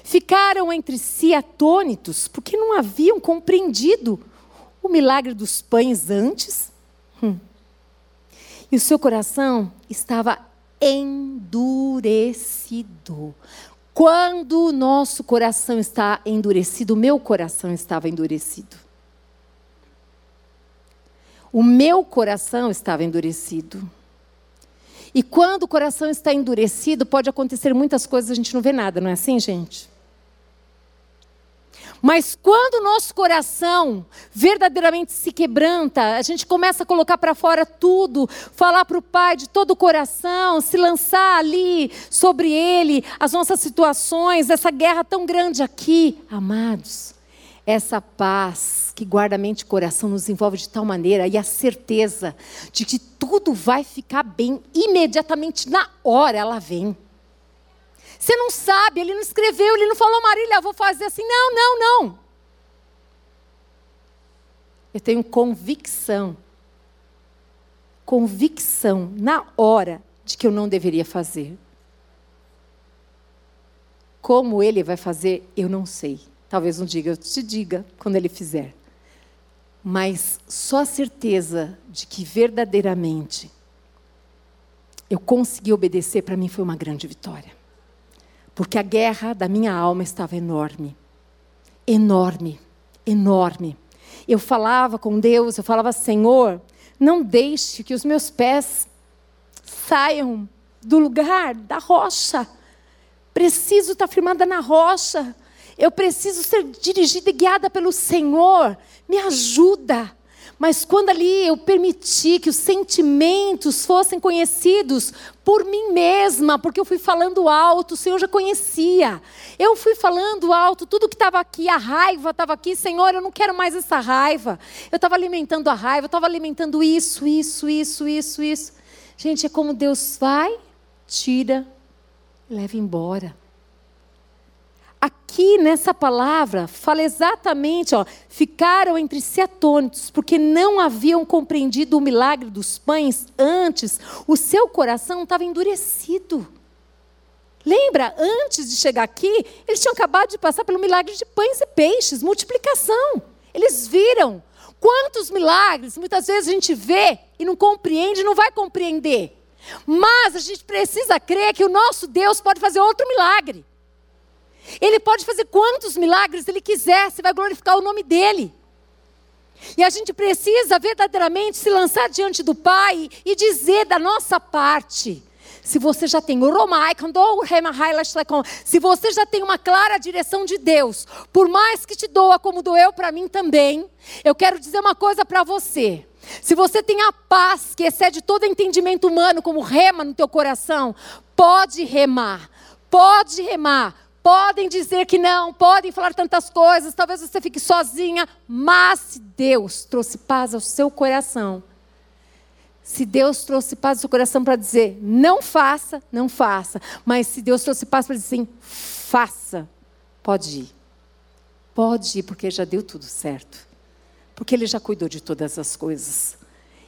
Ficaram entre si atônitos, porque não haviam compreendido o milagre dos pães antes. Hum. E o seu coração estava endurecido. Quando o nosso coração está endurecido, o meu coração estava endurecido. O meu coração estava endurecido. E quando o coração está endurecido, pode acontecer muitas coisas, a gente não vê nada, não é assim, gente? Mas quando o nosso coração verdadeiramente se quebranta, a gente começa a colocar para fora tudo, falar para o Pai de todo o coração, se lançar ali sobre Ele, as nossas situações, essa guerra tão grande aqui, amados. Essa paz que guarda a mente e o coração nos envolve de tal maneira e a certeza de que tudo vai ficar bem imediatamente na hora ela vem. Você não sabe, ele não escreveu, ele não falou, Marília, vou fazer assim. Não, não, não. Eu tenho convicção. Convicção na hora de que eu não deveria fazer. Como ele vai fazer, eu não sei. Talvez um dia eu te diga quando ele fizer. Mas só a certeza de que verdadeiramente eu consegui obedecer, para mim foi uma grande vitória porque a guerra da minha alma estava enorme. Enorme, enorme. Eu falava com Deus, eu falava, Senhor, não deixe que os meus pés saiam do lugar, da rocha. Preciso estar firmada na rocha. Eu preciso ser dirigida e guiada pelo Senhor. Me ajuda. Mas quando ali eu permiti que os sentimentos fossem conhecidos por mim mesma, porque eu fui falando alto, o Senhor já conhecia. Eu fui falando alto, tudo que estava aqui, a raiva estava aqui, Senhor, eu não quero mais essa raiva. Eu estava alimentando a raiva, eu estava alimentando isso, isso, isso, isso, isso. Gente, é como Deus vai, tira, leva embora aqui nessa palavra fala exatamente, ó, ficaram entre si atônitos, porque não haviam compreendido o milagre dos pães antes, o seu coração estava endurecido. Lembra, antes de chegar aqui, eles tinham acabado de passar pelo milagre de pães e peixes, multiplicação. Eles viram quantos milagres muitas vezes a gente vê e não compreende, não vai compreender. Mas a gente precisa crer que o nosso Deus pode fazer outro milagre. Ele pode fazer quantos milagres ele quiser, você vai glorificar o nome dele. E a gente precisa verdadeiramente se lançar diante do Pai e dizer da nossa parte. Se você já tem se você já tem uma clara direção de Deus, por mais que te doa como doeu para mim também, eu quero dizer uma coisa para você. Se você tem a paz que excede todo entendimento humano, como rema no teu coração, pode remar, pode remar, Podem dizer que não, podem falar tantas coisas, talvez você fique sozinha, mas se Deus trouxe paz ao seu coração, se Deus trouxe paz ao seu coração para dizer não faça, não faça, mas se Deus trouxe paz para dizer sim, faça, pode ir. Pode ir, porque já deu tudo certo. Porque Ele já cuidou de todas as coisas.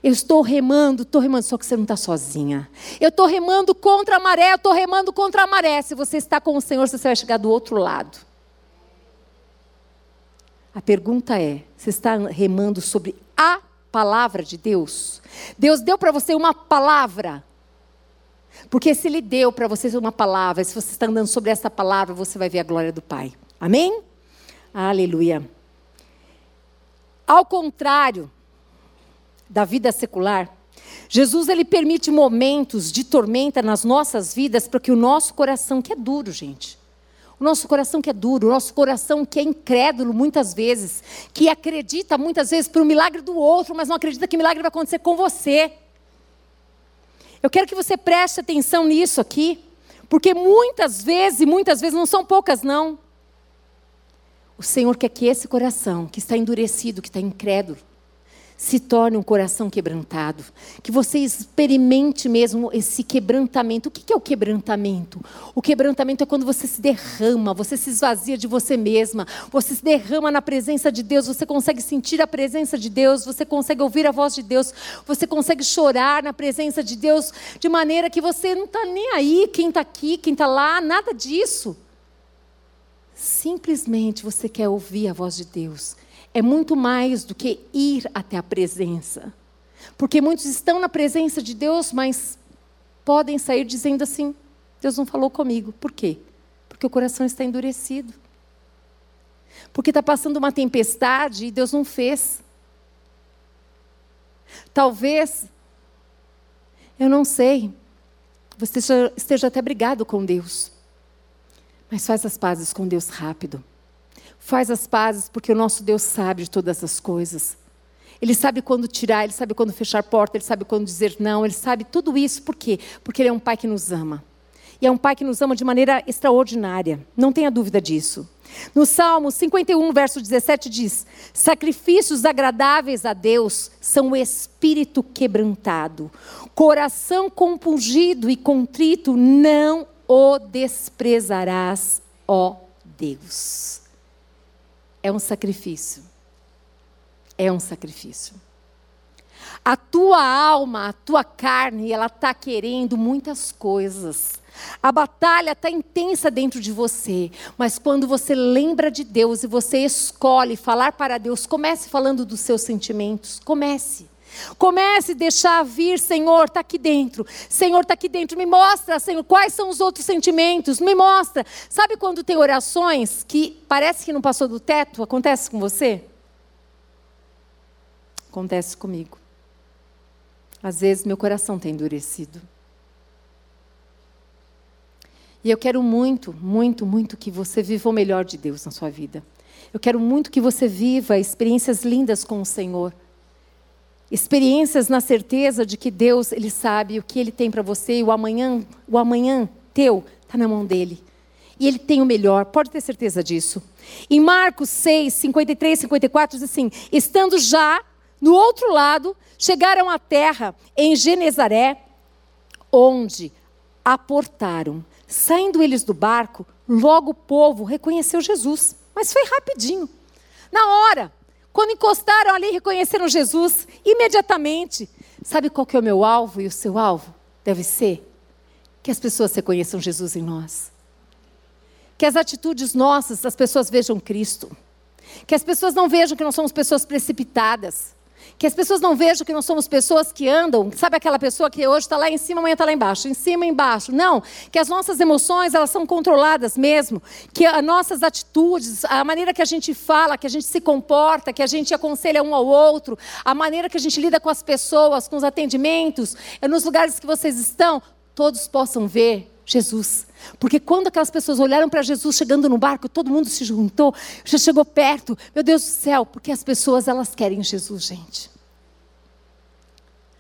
Eu estou remando, estou remando, só que você não está sozinha. Eu estou remando contra a maré, eu estou remando contra a maré. Se você está com o Senhor, você vai chegar do outro lado. A pergunta é: você está remando sobre a palavra de Deus? Deus deu para você uma palavra. Porque se Ele deu para você uma palavra, se você está andando sobre essa palavra, você vai ver a glória do Pai. Amém? Aleluia. Ao contrário, da vida secular, Jesus ele permite momentos de tormenta nas nossas vidas para que o nosso coração que é duro, gente. O nosso coração que é duro, o nosso coração que é incrédulo muitas vezes, que acredita muitas vezes para o milagre do outro, mas não acredita que milagre vai acontecer com você. Eu quero que você preste atenção nisso aqui, porque muitas vezes, muitas vezes, não são poucas não, o Senhor quer que esse coração, que está endurecido, que está incrédulo, se torne um coração quebrantado. Que você experimente mesmo esse quebrantamento. O que é o quebrantamento? O quebrantamento é quando você se derrama, você se esvazia de você mesma, você se derrama na presença de Deus, você consegue sentir a presença de Deus, você consegue ouvir a voz de Deus, você consegue chorar na presença de Deus de maneira que você não está nem aí, quem está aqui, quem está lá, nada disso. Simplesmente você quer ouvir a voz de Deus é muito mais do que ir até a presença. Porque muitos estão na presença de Deus, mas podem sair dizendo assim: Deus não falou comigo. Por quê? Porque o coração está endurecido. Porque está passando uma tempestade e Deus não fez. Talvez, eu não sei, você esteja, até brigado com Deus. Mas faz as pazes com Deus rápido. Faz as pazes, porque o nosso Deus sabe de todas as coisas. Ele sabe quando tirar, ele sabe quando fechar porta, ele sabe quando dizer não, ele sabe tudo isso. Por quê? Porque ele é um pai que nos ama. E é um pai que nos ama de maneira extraordinária. Não tenha dúvida disso. No Salmo 51, verso 17 diz: Sacrifícios agradáveis a Deus são o espírito quebrantado, coração compungido e contrito não o desprezarás, ó Deus. É um sacrifício. É um sacrifício. A tua alma, a tua carne, ela está querendo muitas coisas. A batalha está intensa dentro de você, mas quando você lembra de Deus e você escolhe falar para Deus, comece falando dos seus sentimentos. Comece. Comece a deixar vir, Senhor, está aqui dentro. Senhor, está aqui dentro. Me mostra, Senhor, quais são os outros sentimentos. Me mostra. Sabe quando tem orações que parece que não passou do teto? Acontece com você? Acontece comigo. Às vezes meu coração tem endurecido. E eu quero muito, muito, muito que você viva o melhor de Deus na sua vida. Eu quero muito que você viva experiências lindas com o Senhor. Experiências na certeza de que Deus, Ele sabe o que Ele tem para você e o amanhã, o amanhã teu está na mão dEle. E Ele tem o melhor, pode ter certeza disso. Em Marcos 6, 53, 54, diz assim: Estando já no outro lado, chegaram à terra em Genezaré, onde aportaram. Saindo eles do barco, logo o povo reconheceu Jesus. Mas foi rapidinho. Na hora, quando encostaram ali reconheceram Jesus, imediatamente, sabe qual que é o meu alvo e o seu alvo? Deve ser que as pessoas reconheçam Jesus em nós. Que as atitudes nossas, as pessoas vejam Cristo. Que as pessoas não vejam que nós somos pessoas precipitadas. Que as pessoas não vejam que nós somos pessoas que andam, sabe aquela pessoa que hoje está lá em cima, amanhã está lá embaixo, em cima e embaixo. Não, que as nossas emoções, elas são controladas mesmo, que as nossas atitudes, a maneira que a gente fala, que a gente se comporta, que a gente aconselha um ao outro, a maneira que a gente lida com as pessoas, com os atendimentos, é nos lugares que vocês estão, todos possam ver Jesus. Porque quando aquelas pessoas olharam para Jesus chegando no barco, todo mundo se juntou, já chegou perto. Meu Deus do céu, porque as pessoas elas querem Jesus, gente.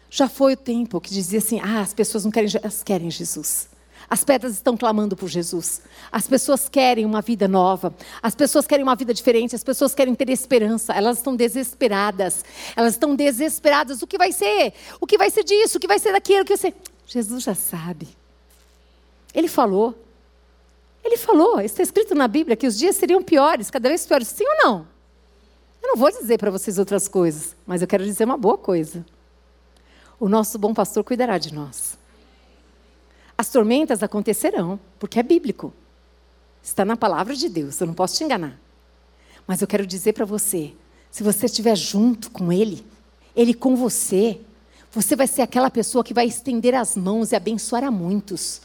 Já foi o tempo que dizia assim: "Ah, as pessoas não querem, elas querem Jesus". As pedras estão clamando por Jesus. As pessoas querem uma vida nova. As pessoas querem uma vida diferente. As pessoas querem ter esperança. Elas estão desesperadas. Elas estão desesperadas. O que vai ser? O que vai ser disso? O que vai ser daquilo? O que ser? Jesus já sabe. Ele falou. Ele falou, está escrito na Bíblia que os dias seriam piores, cada vez piores. Sim ou não? Eu não vou dizer para vocês outras coisas, mas eu quero dizer uma boa coisa. O nosso bom pastor cuidará de nós. As tormentas acontecerão, porque é bíblico. Está na palavra de Deus, eu não posso te enganar. Mas eu quero dizer para você: se você estiver junto com Ele, Ele com você, você vai ser aquela pessoa que vai estender as mãos e abençoar a muitos.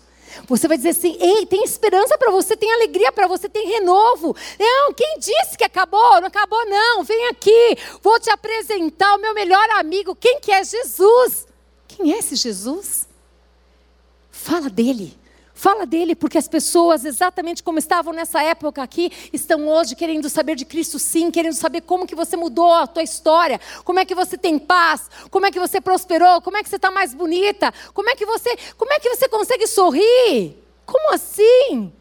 Você vai dizer assim: ei, tem esperança para você, tem alegria para você, tem renovo. Não, quem disse que acabou? Não acabou, não. Vem aqui, vou te apresentar o meu melhor amigo. Quem que é Jesus? Quem é esse Jesus? Fala dele. Fala dele, porque as pessoas, exatamente como estavam nessa época aqui, estão hoje querendo saber de Cristo sim, querendo saber como que você mudou a tua história, como é que você tem paz, como é que você prosperou, como é que você está mais bonita, como é que você, como é que você consegue sorrir? Como assim?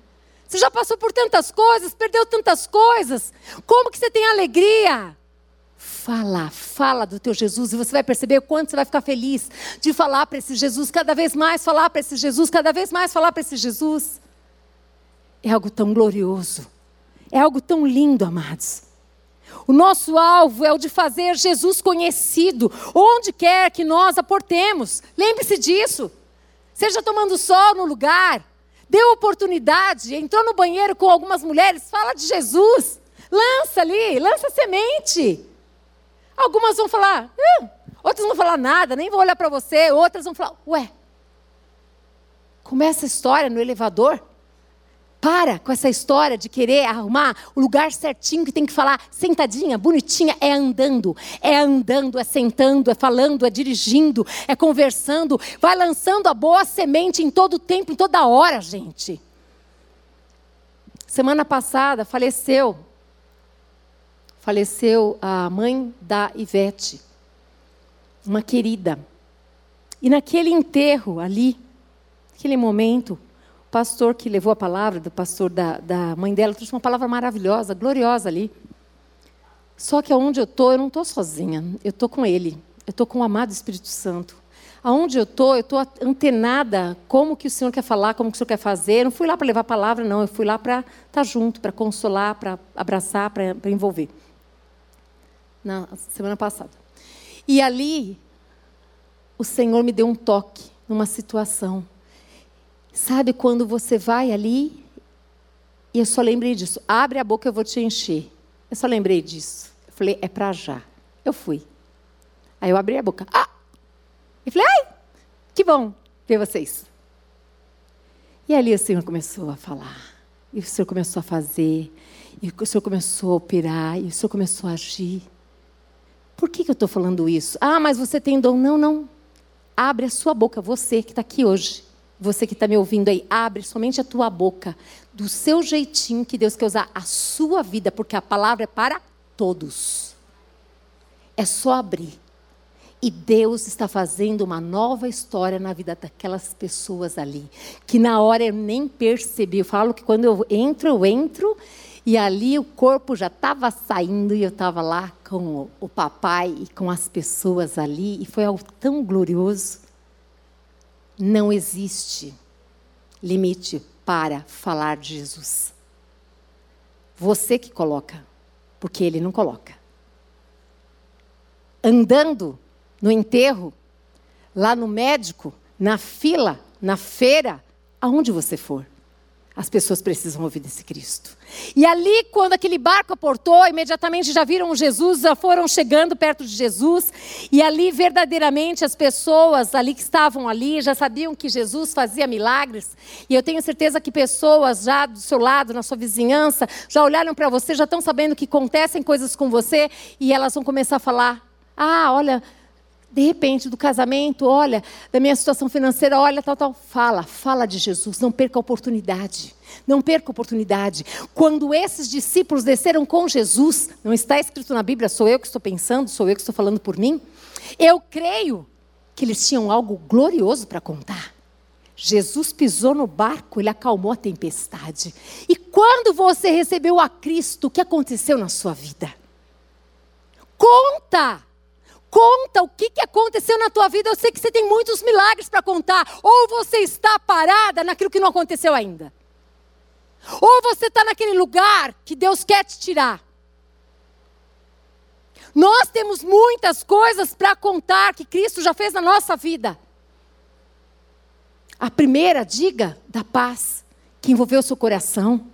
Você já passou por tantas coisas, perdeu tantas coisas, como que você tem alegria? Fala, fala do teu Jesus e você vai perceber o quanto você vai ficar feliz de falar para esse Jesus, cada vez mais falar para esse Jesus, cada vez mais falar para esse Jesus. É algo tão glorioso, é algo tão lindo, amados. O nosso alvo é o de fazer Jesus conhecido, onde quer que nós aportemos. Lembre-se disso. Seja tomando sol no lugar, deu oportunidade, entrou no banheiro com algumas mulheres, fala de Jesus. Lança ali, lança semente. Algumas vão falar, hum. outras vão falar nada, nem vão olhar para você, outras vão falar, ué, começa a história no elevador. Para com essa história de querer arrumar o lugar certinho que tem que falar, sentadinha, bonitinha. É andando, é andando, é sentando, é falando, é dirigindo, é conversando. Vai lançando a boa semente em todo tempo, em toda hora, gente. Semana passada faleceu faleceu a mãe da Ivete, uma querida. E naquele enterro ali, naquele momento, o pastor que levou a palavra, do pastor da, da mãe dela, trouxe uma palavra maravilhosa, gloriosa ali. Só que aonde eu estou, eu não estou sozinha, eu estou com ele, eu estou com o amado Espírito Santo. Aonde eu estou, eu estou antenada como que o Senhor quer falar, como que o Senhor quer fazer. Eu não fui lá para levar a palavra, não, eu fui lá para estar tá junto, para consolar, para abraçar, para envolver na semana passada. E ali, o Senhor me deu um toque numa situação. Sabe quando você vai ali e eu só lembrei disso. Abre a boca, eu vou te encher. Eu só lembrei disso. Eu falei, é para já. Eu fui. Aí eu abri a boca. Ah! E falei, ai, que bom ver vocês. E ali o Senhor começou a falar. E o Senhor começou a fazer. E o Senhor começou a operar. E o Senhor começou a agir. Por que, que eu estou falando isso? Ah, mas você tem dom. Não, não. Abre a sua boca, você que está aqui hoje. Você que está me ouvindo aí, abre somente a tua boca, do seu jeitinho que Deus quer usar a sua vida, porque a palavra é para todos. É só abrir. E Deus está fazendo uma nova história na vida daquelas pessoas ali, que na hora eu nem percebi. Eu falo que quando eu entro, eu entro e ali o corpo já estava saindo e eu estava lá com o papai e com as pessoas ali, e foi algo tão glorioso. Não existe limite para falar de Jesus. Você que coloca, porque ele não coloca. Andando no enterro, lá no médico, na fila, na feira, aonde você for. As pessoas precisam ouvir desse Cristo. E ali, quando aquele barco aportou, imediatamente já viram Jesus, já foram chegando perto de Jesus. E ali, verdadeiramente, as pessoas ali que estavam ali já sabiam que Jesus fazia milagres. E eu tenho certeza que pessoas já do seu lado, na sua vizinhança, já olharam para você, já estão sabendo que acontecem coisas com você. E elas vão começar a falar: Ah, olha de repente, do casamento, olha, da minha situação financeira, olha, tal, tal. Fala, fala de Jesus, não perca a oportunidade. Não perca a oportunidade. Quando esses discípulos desceram com Jesus, não está escrito na Bíblia, sou eu que estou pensando, sou eu que estou falando por mim. Eu creio que eles tinham algo glorioso para contar. Jesus pisou no barco, ele acalmou a tempestade. E quando você recebeu a Cristo, o que aconteceu na sua vida? Conta! Conta o que, que aconteceu na tua vida. Eu sei que você tem muitos milagres para contar. Ou você está parada naquilo que não aconteceu ainda. Ou você está naquele lugar que Deus quer te tirar. Nós temos muitas coisas para contar que Cristo já fez na nossa vida. A primeira, diga da paz que envolveu seu coração.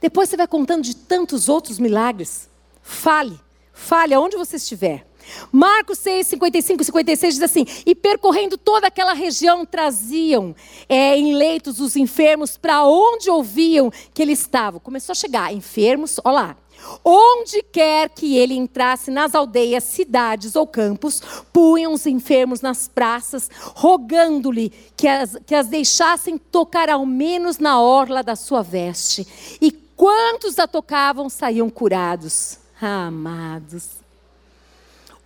Depois você vai contando de tantos outros milagres. Fale, fale aonde você estiver. Marcos 6, 55 e 56 diz assim: E percorrendo toda aquela região, traziam é, em leitos os enfermos para onde ouviam que ele estava. Começou a chegar enfermos, olha lá. Onde quer que ele entrasse, nas aldeias, cidades ou campos, punham os enfermos nas praças, rogando-lhe que as, que as deixassem tocar ao menos na orla da sua veste. E quantos a tocavam saíam curados. Ah, amados.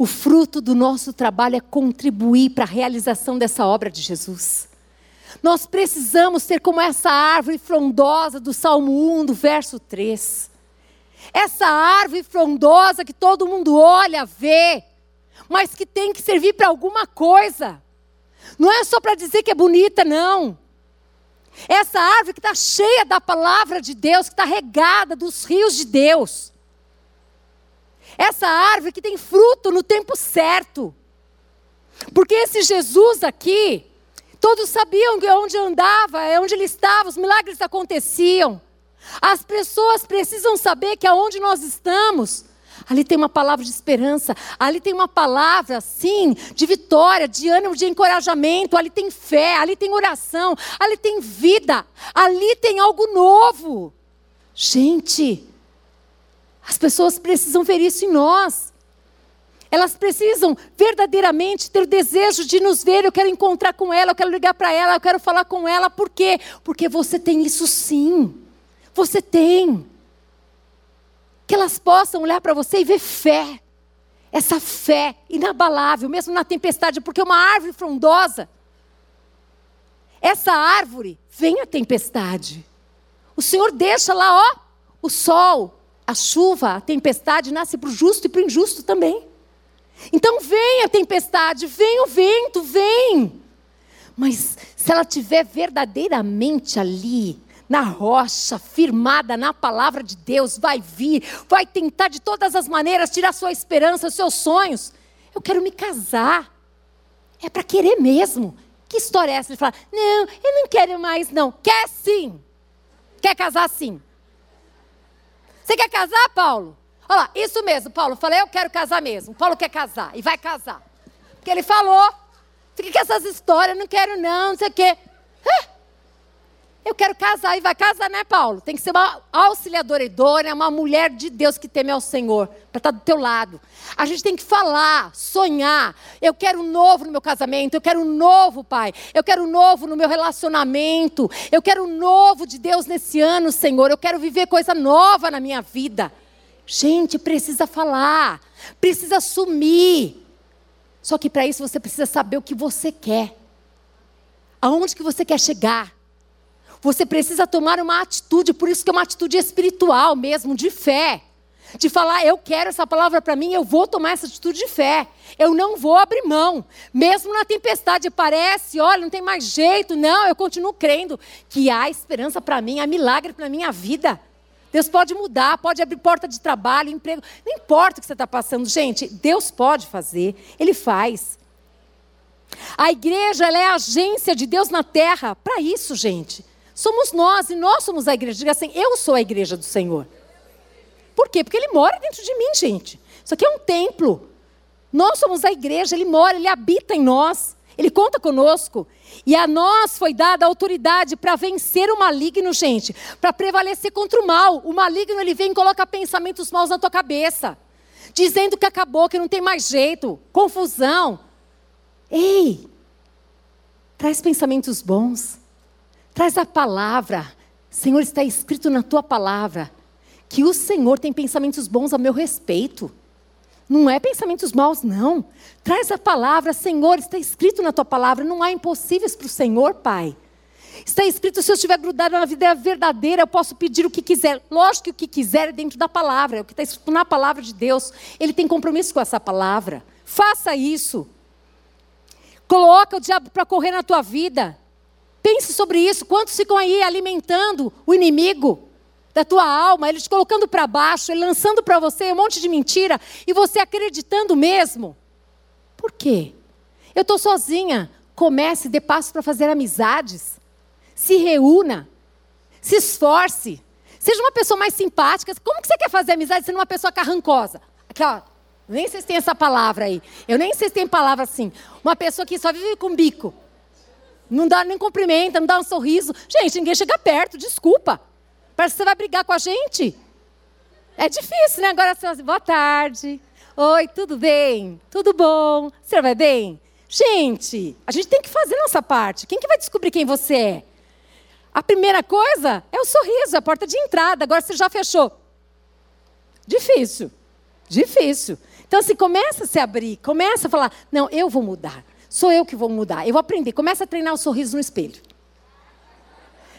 O fruto do nosso trabalho é contribuir para a realização dessa obra de Jesus. Nós precisamos ser como essa árvore frondosa do Salmo 1, do verso 3. Essa árvore frondosa que todo mundo olha, vê, mas que tem que servir para alguma coisa. Não é só para dizer que é bonita, não. Essa árvore que está cheia da palavra de Deus, que está regada dos rios de Deus. Essa árvore que tem fruto no tempo certo. Porque esse Jesus aqui, todos sabiam onde andava, é onde ele estava, os milagres aconteciam. As pessoas precisam saber que aonde nós estamos, ali tem uma palavra de esperança, ali tem uma palavra, sim, de vitória, de ânimo, de encorajamento, ali tem fé, ali tem oração, ali tem vida, ali tem algo novo. Gente, as pessoas precisam ver isso em nós. Elas precisam verdadeiramente ter o desejo de nos ver. Eu quero encontrar com ela, eu quero ligar para ela, eu quero falar com ela. Por quê? Porque você tem isso sim. Você tem. Que elas possam olhar para você e ver fé. Essa fé inabalável, mesmo na tempestade, porque uma árvore frondosa, essa árvore vem a tempestade. O Senhor deixa lá, ó, o sol, a chuva, a tempestade nasce para o justo e para o injusto também. Então vem a tempestade, vem o vento, vem. Mas se ela tiver verdadeiramente ali, na rocha, firmada na palavra de Deus, vai vir, vai tentar de todas as maneiras tirar sua esperança, seus sonhos. Eu quero me casar. É para querer mesmo. Que história é essa? Ele fala: Não, eu não quero mais, não. Quer sim. Quer casar sim. Você quer casar, Paulo? Olha lá, isso mesmo, Paulo. Falei, eu quero casar mesmo. Paulo quer casar e vai casar. Porque ele falou. Fica com essas histórias, não quero não, não sei o quê. Eu quero casar e vai casar, né, Paulo? Tem que ser uma auxiliadora idônea, uma mulher de Deus que teme ao Senhor, para estar tá do teu lado. A gente tem que falar, sonhar. Eu quero um novo no meu casamento, eu quero um novo, pai. Eu quero um novo no meu relacionamento. Eu quero um novo de Deus nesse ano, Senhor. Eu quero viver coisa nova na minha vida. Gente, precisa falar, precisa assumir. Só que para isso você precisa saber o que você quer. Aonde que você quer chegar? Você precisa tomar uma atitude, por isso que é uma atitude espiritual mesmo, de fé. De falar, eu quero essa palavra para mim, eu vou tomar essa atitude de fé. Eu não vou abrir mão. Mesmo na tempestade, parece, olha, não tem mais jeito. Não, eu continuo crendo que há esperança para mim, há milagre para minha vida. Deus pode mudar, pode abrir porta de trabalho, emprego. Não importa o que você está passando, gente, Deus pode fazer, Ele faz. A igreja é a agência de Deus na terra para isso, gente. Somos nós e nós somos a igreja. Diga assim: eu sou a igreja do Senhor. Por quê? Porque Ele mora dentro de mim, gente. Isso aqui é um templo. Nós somos a igreja, Ele mora, Ele habita em nós. Ele conta conosco. E a nós foi dada a autoridade para vencer o maligno, gente. Para prevalecer contra o mal. O maligno, ele vem e coloca pensamentos maus na tua cabeça. Dizendo que acabou, que não tem mais jeito. Confusão. Ei, traz pensamentos bons. Traz a palavra. Senhor, está escrito na tua palavra que o Senhor tem pensamentos bons a meu respeito. Não é pensamentos maus, não. Traz a palavra, Senhor, está escrito na tua palavra. Não há impossíveis para o Senhor, Pai. Está escrito, se eu estiver grudado na vida verdadeira, eu posso pedir o que quiser. Lógico que o que quiser é dentro da palavra, é o que está escrito na palavra de Deus. Ele tem compromisso com essa palavra. Faça isso. Coloca o diabo para correr na tua vida. Pense sobre isso. Quantos ficam aí alimentando o inimigo da tua alma, ele te colocando para baixo, ele lançando para você um monte de mentira e você acreditando mesmo? Por quê? Eu estou sozinha. Comece, dê passo para fazer amizades. Se reúna. Se esforce. Seja uma pessoa mais simpática. Como que você quer fazer amizade sendo uma pessoa carrancosa? Aqui, ó. Nem sei se tem essa palavra aí. Eu nem sei se tem palavra assim. Uma pessoa que só vive com bico. Não dá nem cumprimenta, não dá um sorriso. Gente, ninguém chega perto, desculpa. Parece que você vai brigar com a gente. É difícil, né? Agora você fala assim, boa tarde. Oi, tudo bem? Tudo bom? Você vai bem? Gente, a gente tem que fazer nossa parte. Quem que vai descobrir quem você é? A primeira coisa é o sorriso, a porta de entrada. Agora você já fechou. Difícil. Difícil. Então, assim, começa a se abrir, começa a falar: não, eu vou mudar. Sou eu que vou mudar. Eu vou aprender. Começa a treinar o sorriso no espelho.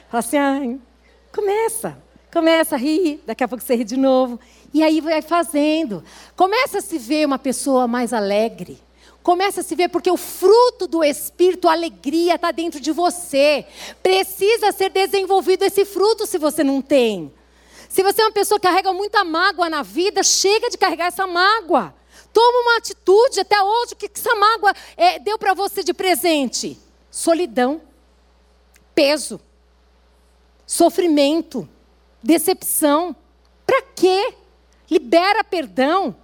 Fala assim, ai, começa. Começa a rir, daqui a pouco você ri de novo. E aí vai fazendo. Começa a se ver uma pessoa mais alegre. Começa a se ver porque o fruto do Espírito, a alegria, está dentro de você. Precisa ser desenvolvido esse fruto se você não tem. Se você é uma pessoa que carrega muita mágoa na vida, chega de carregar essa mágoa. Toma uma atitude até hoje. O que essa mágoa é, deu para você de presente? Solidão, peso, sofrimento, decepção. Para quê? Libera perdão.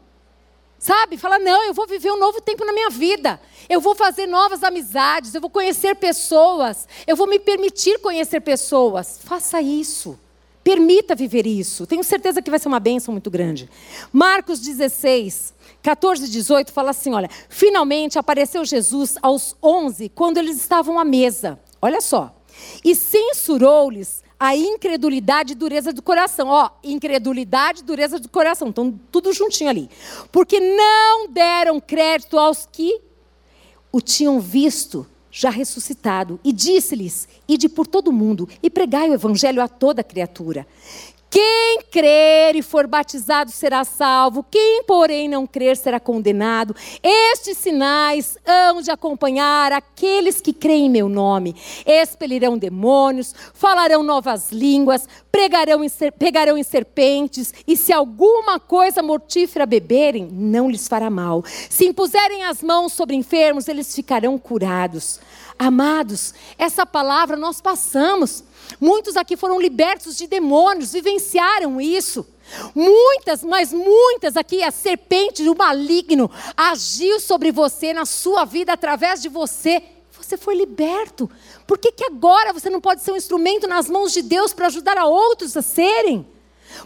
Sabe? Fala, não, eu vou viver um novo tempo na minha vida. Eu vou fazer novas amizades, eu vou conhecer pessoas, eu vou me permitir conhecer pessoas. Faça isso. Permita viver isso. Tenho certeza que vai ser uma bênção muito grande. Marcos 16, 14 e 18 fala assim: olha, finalmente apareceu Jesus aos 11, quando eles estavam à mesa. Olha só. E censurou-lhes a incredulidade e dureza do coração. Ó, incredulidade e dureza do coração. Estão tudo juntinho ali. Porque não deram crédito aos que o tinham visto já ressuscitado. E disse-lhes: Ide por todo o mundo e pregai o evangelho a toda criatura. Quem crer e for batizado será salvo, quem, porém, não crer será condenado. Estes sinais hão de acompanhar aqueles que creem em meu nome. Expelirão demônios, falarão novas línguas, pregarão em, pegarão em serpentes, e se alguma coisa mortífera beberem, não lhes fará mal. Se impuserem as mãos sobre enfermos, eles ficarão curados. Amados, essa palavra nós passamos. Muitos aqui foram libertos de demônios, vivenciaram isso. Muitas, mas muitas aqui, a serpente do maligno agiu sobre você, na sua vida, através de você. Você foi liberto. Por que, que agora você não pode ser um instrumento nas mãos de Deus para ajudar a outros a serem?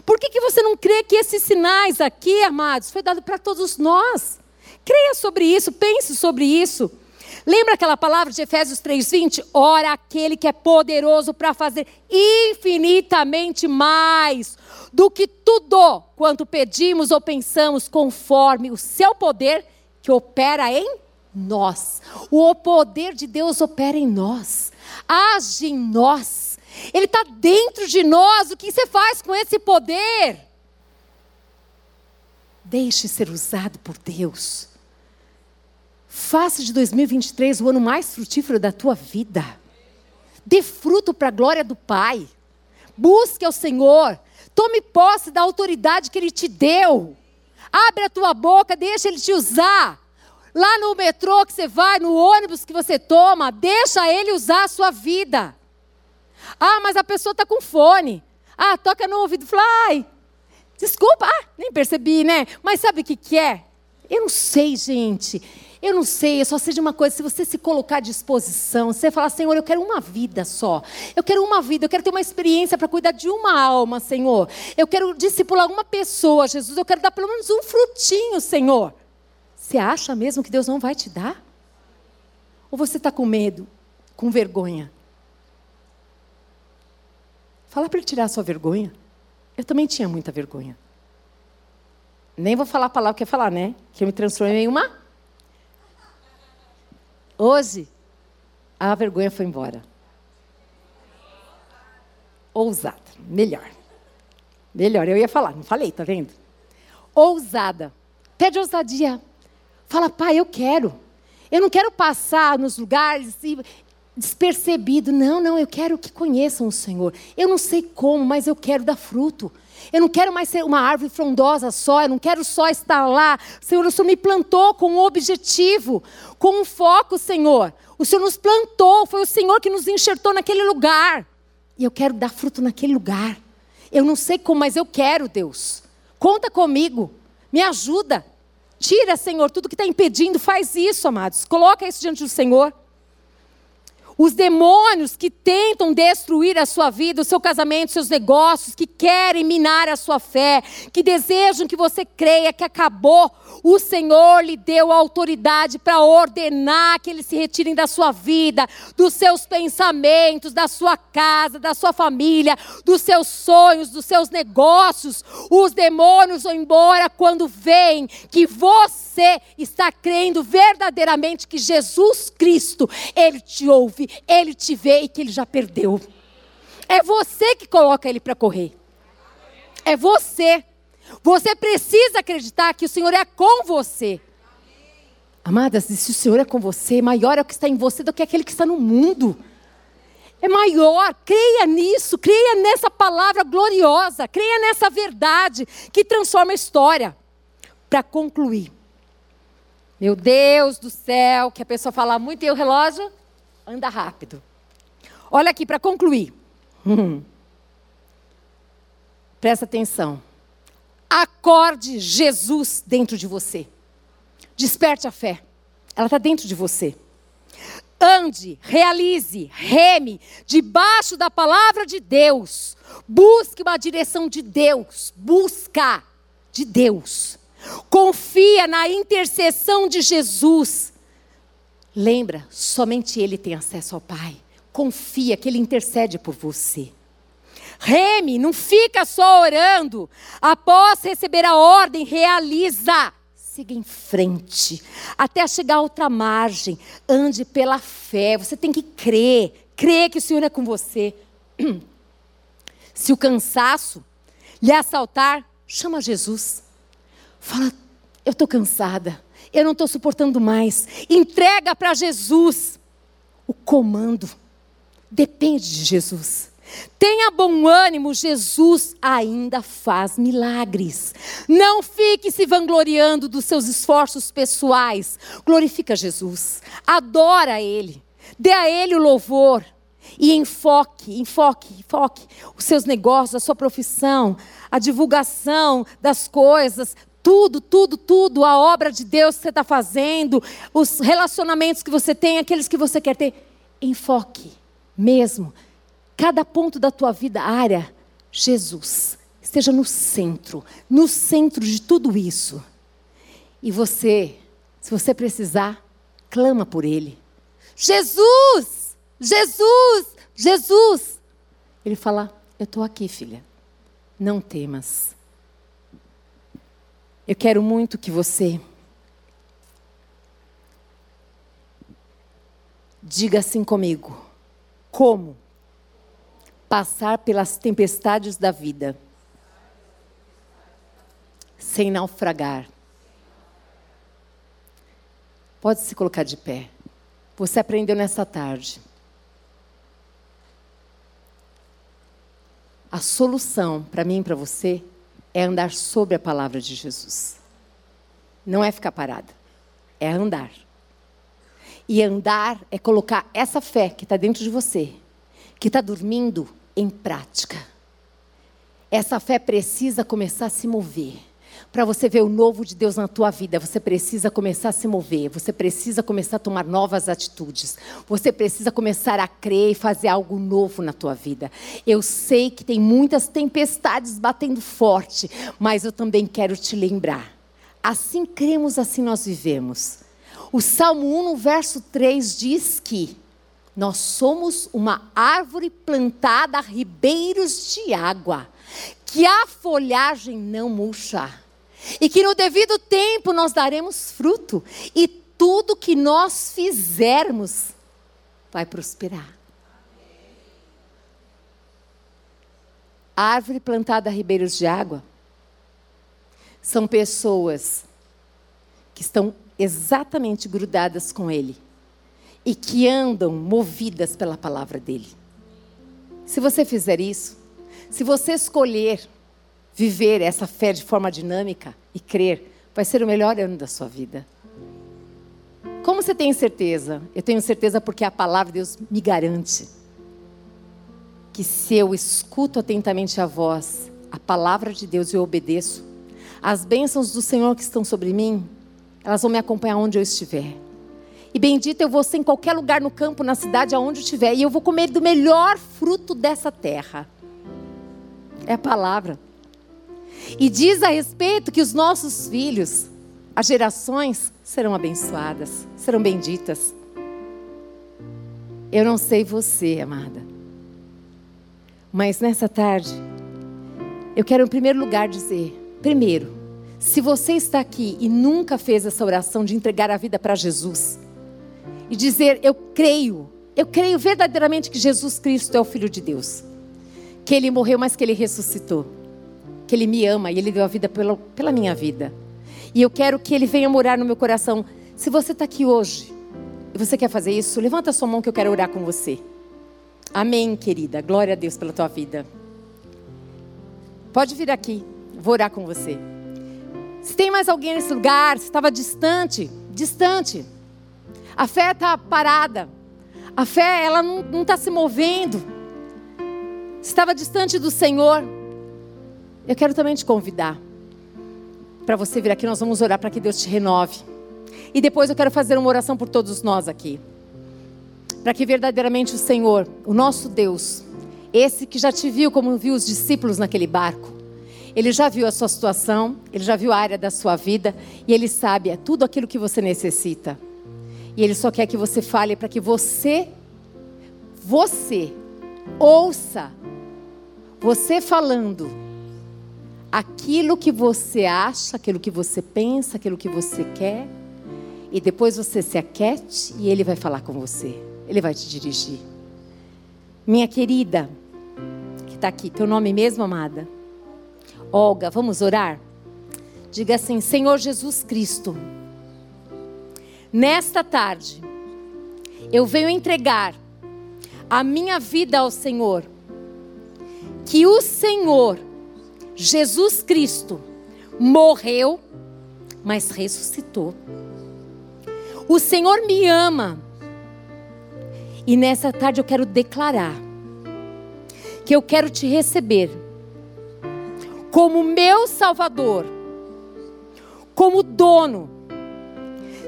Por que, que você não crê que esses sinais aqui, amados, foi dado para todos nós? Creia sobre isso, pense sobre isso. Lembra aquela palavra de Efésios 3:20? Ora aquele que é poderoso para fazer infinitamente mais do que tudo quanto pedimos ou pensamos, conforme o seu poder que opera em nós. O poder de Deus opera em nós, age em nós. Ele está dentro de nós. O que você faz com esse poder? Deixe ser usado por Deus. Faça de 2023 o ano mais frutífero da tua vida. Dê fruto para a glória do Pai. Busque ao Senhor. Tome posse da autoridade que Ele te deu. Abre a tua boca, deixa Ele te usar. Lá no metrô que você vai, no ônibus que você toma, deixa Ele usar a sua vida. Ah, mas a pessoa está com fone. Ah, toca no ouvido. Fly. Desculpa, ah, nem percebi, né? Mas sabe o que, que é? Eu não sei, gente. Eu não sei, eu só sei de uma coisa: se você se colocar à disposição, você falar, Senhor, eu quero uma vida só. Eu quero uma vida, eu quero ter uma experiência para cuidar de uma alma, Senhor. Eu quero discipular uma pessoa, Jesus. Eu quero dar pelo menos um frutinho, Senhor. Você acha mesmo que Deus não vai te dar? Ou você está com medo, com vergonha? Fala para ele tirar a sua vergonha. Eu também tinha muita vergonha. Nem vou falar a palavra que é falar, né? Que eu me transformei em uma Hoje, a vergonha foi embora. Ousada, melhor. Melhor, eu ia falar, não falei, tá vendo? Ousada. Pede ousadia. Fala, pai, eu quero. Eu não quero passar nos lugares despercebido. Não, não, eu quero que conheçam o Senhor. Eu não sei como, mas eu quero dar fruto. Eu não quero mais ser uma árvore frondosa só, eu não quero só estar lá. Senhor, o Senhor me plantou com um objetivo, com um foco, Senhor. O Senhor nos plantou, foi o Senhor que nos enxertou naquele lugar. E eu quero dar fruto naquele lugar. Eu não sei como, mas eu quero, Deus. Conta comigo, me ajuda. Tira, Senhor, tudo que está impedindo, faz isso, amados. Coloca isso diante do Senhor. Os demônios que tentam destruir a sua vida, o seu casamento, seus negócios, que querem minar a sua fé, que desejam que você creia que acabou, o Senhor lhe deu autoridade para ordenar que eles se retirem da sua vida, dos seus pensamentos, da sua casa, da sua família, dos seus sonhos, dos seus negócios. Os demônios vão embora quando veem que você está crendo verdadeiramente que Jesus Cristo, Ele te ouve ele te vê e que ele já perdeu. É você que coloca ele para correr. É você. Você precisa acreditar que o Senhor é com você. Amadas, se o Senhor é com você, maior é o que está em você do que aquele que está no mundo. É maior, creia nisso, creia nessa palavra gloriosa, creia nessa verdade que transforma a história. Para concluir, meu Deus do céu, que a pessoa fala muito e o relógio anda rápido. Olha aqui, para concluir. Hum. Presta atenção. Acorde Jesus dentro de você. Desperte a fé. Ela está dentro de você. Ande, realize, reme debaixo da palavra de Deus. Busque uma direção de Deus. Busca de Deus. Confia na intercessão de Jesus. Lembra, somente Ele tem acesso ao Pai. Confia que Ele intercede por você. Reme, não fica só orando. Após receber a ordem, realiza. Siga em frente, até chegar a outra margem. Ande pela fé. Você tem que crer. Crer que o Senhor é com você. Se o cansaço lhe assaltar, chama Jesus. Fala, eu estou cansada. Eu não estou suportando mais. Entrega para Jesus. O comando depende de Jesus. Tenha bom ânimo, Jesus ainda faz milagres. Não fique se vangloriando dos seus esforços pessoais. Glorifica Jesus. Adora Ele. Dê a Ele o louvor. E enfoque, enfoque, enfoque os seus negócios, a sua profissão, a divulgação das coisas, tudo, tudo, tudo, a obra de Deus que você está fazendo, os relacionamentos que você tem, aqueles que você quer ter. Enfoque mesmo cada ponto da tua vida, área, Jesus esteja no centro, no centro de tudo isso. E você, se você precisar, clama por Ele. Jesus! Jesus! Jesus! Ele fala: Eu estou aqui, filha. Não temas. Eu quero muito que você diga assim comigo: Como passar pelas tempestades da vida sem naufragar. Pode se colocar de pé. Você aprendeu nessa tarde. A solução para mim e para você é andar sobre a palavra de Jesus. Não é ficar parada, é andar. E andar é colocar essa fé que está dentro de você, que está dormindo, em prática. Essa fé precisa começar a se mover. Para você ver o novo de Deus na tua vida, você precisa começar a se mover, você precisa começar a tomar novas atitudes, você precisa começar a crer e fazer algo novo na tua vida. Eu sei que tem muitas tempestades batendo forte, mas eu também quero te lembrar. Assim cremos, assim nós vivemos. O Salmo 1, no verso 3 diz que nós somos uma árvore plantada a ribeiros de água, que a folhagem não murcha, e que no devido tempo nós daremos fruto, e tudo que nós fizermos vai prosperar. árvore plantada a ribeiros de água são pessoas que estão exatamente grudadas com Ele e que andam movidas pela palavra dele. Se você fizer isso, se você escolher viver essa fé de forma dinâmica e crer, vai ser o melhor ano da sua vida. Como você tem certeza? Eu tenho certeza porque a palavra de Deus me garante que se eu escuto atentamente a voz, a palavra de Deus e eu obedeço, as bênçãos do Senhor que estão sobre mim, elas vão me acompanhar onde eu estiver. E bendito eu vou ser em qualquer lugar no campo, na cidade, aonde estiver. E eu vou comer do melhor fruto dessa terra. É a palavra. E diz a respeito que os nossos filhos, as gerações, serão abençoadas, serão benditas. Eu não sei você, amada. Mas nessa tarde, eu quero em primeiro lugar dizer: primeiro, se você está aqui e nunca fez essa oração de entregar a vida para Jesus, e dizer: Eu creio, eu creio verdadeiramente que Jesus Cristo é o Filho de Deus, que Ele morreu, mas que Ele ressuscitou, porque Ele me ama e Ele deu a vida pela, pela minha vida. E eu quero que Ele venha morar no meu coração. Se você está aqui hoje e você quer fazer isso, levanta a sua mão que eu quero orar com você. Amém, querida. Glória a Deus pela tua vida. Pode vir aqui, vou orar com você. Se tem mais alguém nesse lugar, se estava distante, distante. A fé está parada. A fé, ela não está se movendo. Estava distante do Senhor. Eu quero também te convidar para você vir aqui. Nós vamos orar para que Deus te renove. E depois eu quero fazer uma oração por todos nós aqui. Para que verdadeiramente o Senhor, o nosso Deus, esse que já te viu como viu os discípulos naquele barco, ele já viu a sua situação, ele já viu a área da sua vida e ele sabe é tudo aquilo que você necessita. E ele só quer que você fale para que você, você, ouça, você falando aquilo que você acha, aquilo que você pensa, aquilo que você quer, e depois você se aquete e ele vai falar com você, ele vai te dirigir. Minha querida, que está aqui, teu nome mesmo, amada? Olga, vamos orar? Diga assim: Senhor Jesus Cristo Nesta tarde, eu venho entregar a minha vida ao Senhor. Que o Senhor, Jesus Cristo, morreu, mas ressuscitou. O Senhor me ama. E nessa tarde eu quero declarar que eu quero te receber como meu Salvador, como dono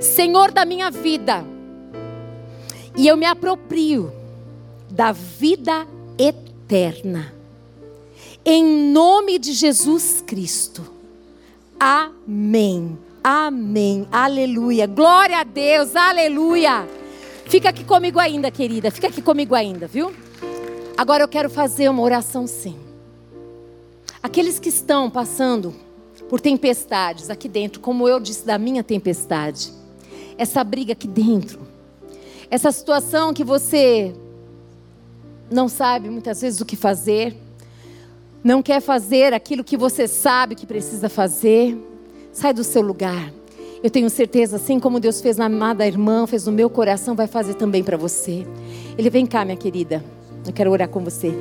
Senhor da minha vida. E eu me aproprio da vida eterna. Em nome de Jesus Cristo. Amém. Amém. Aleluia. Glória a Deus. Aleluia. Fica aqui comigo ainda, querida. Fica aqui comigo ainda, viu? Agora eu quero fazer uma oração sim. Aqueles que estão passando por tempestades aqui dentro, como eu disse da minha tempestade essa briga aqui dentro. Essa situação que você não sabe muitas vezes o que fazer, não quer fazer aquilo que você sabe que precisa fazer, sai do seu lugar. Eu tenho certeza, assim como Deus fez na amada irmã, fez no meu coração, vai fazer também para você. Ele vem cá, minha querida. Eu quero orar com você.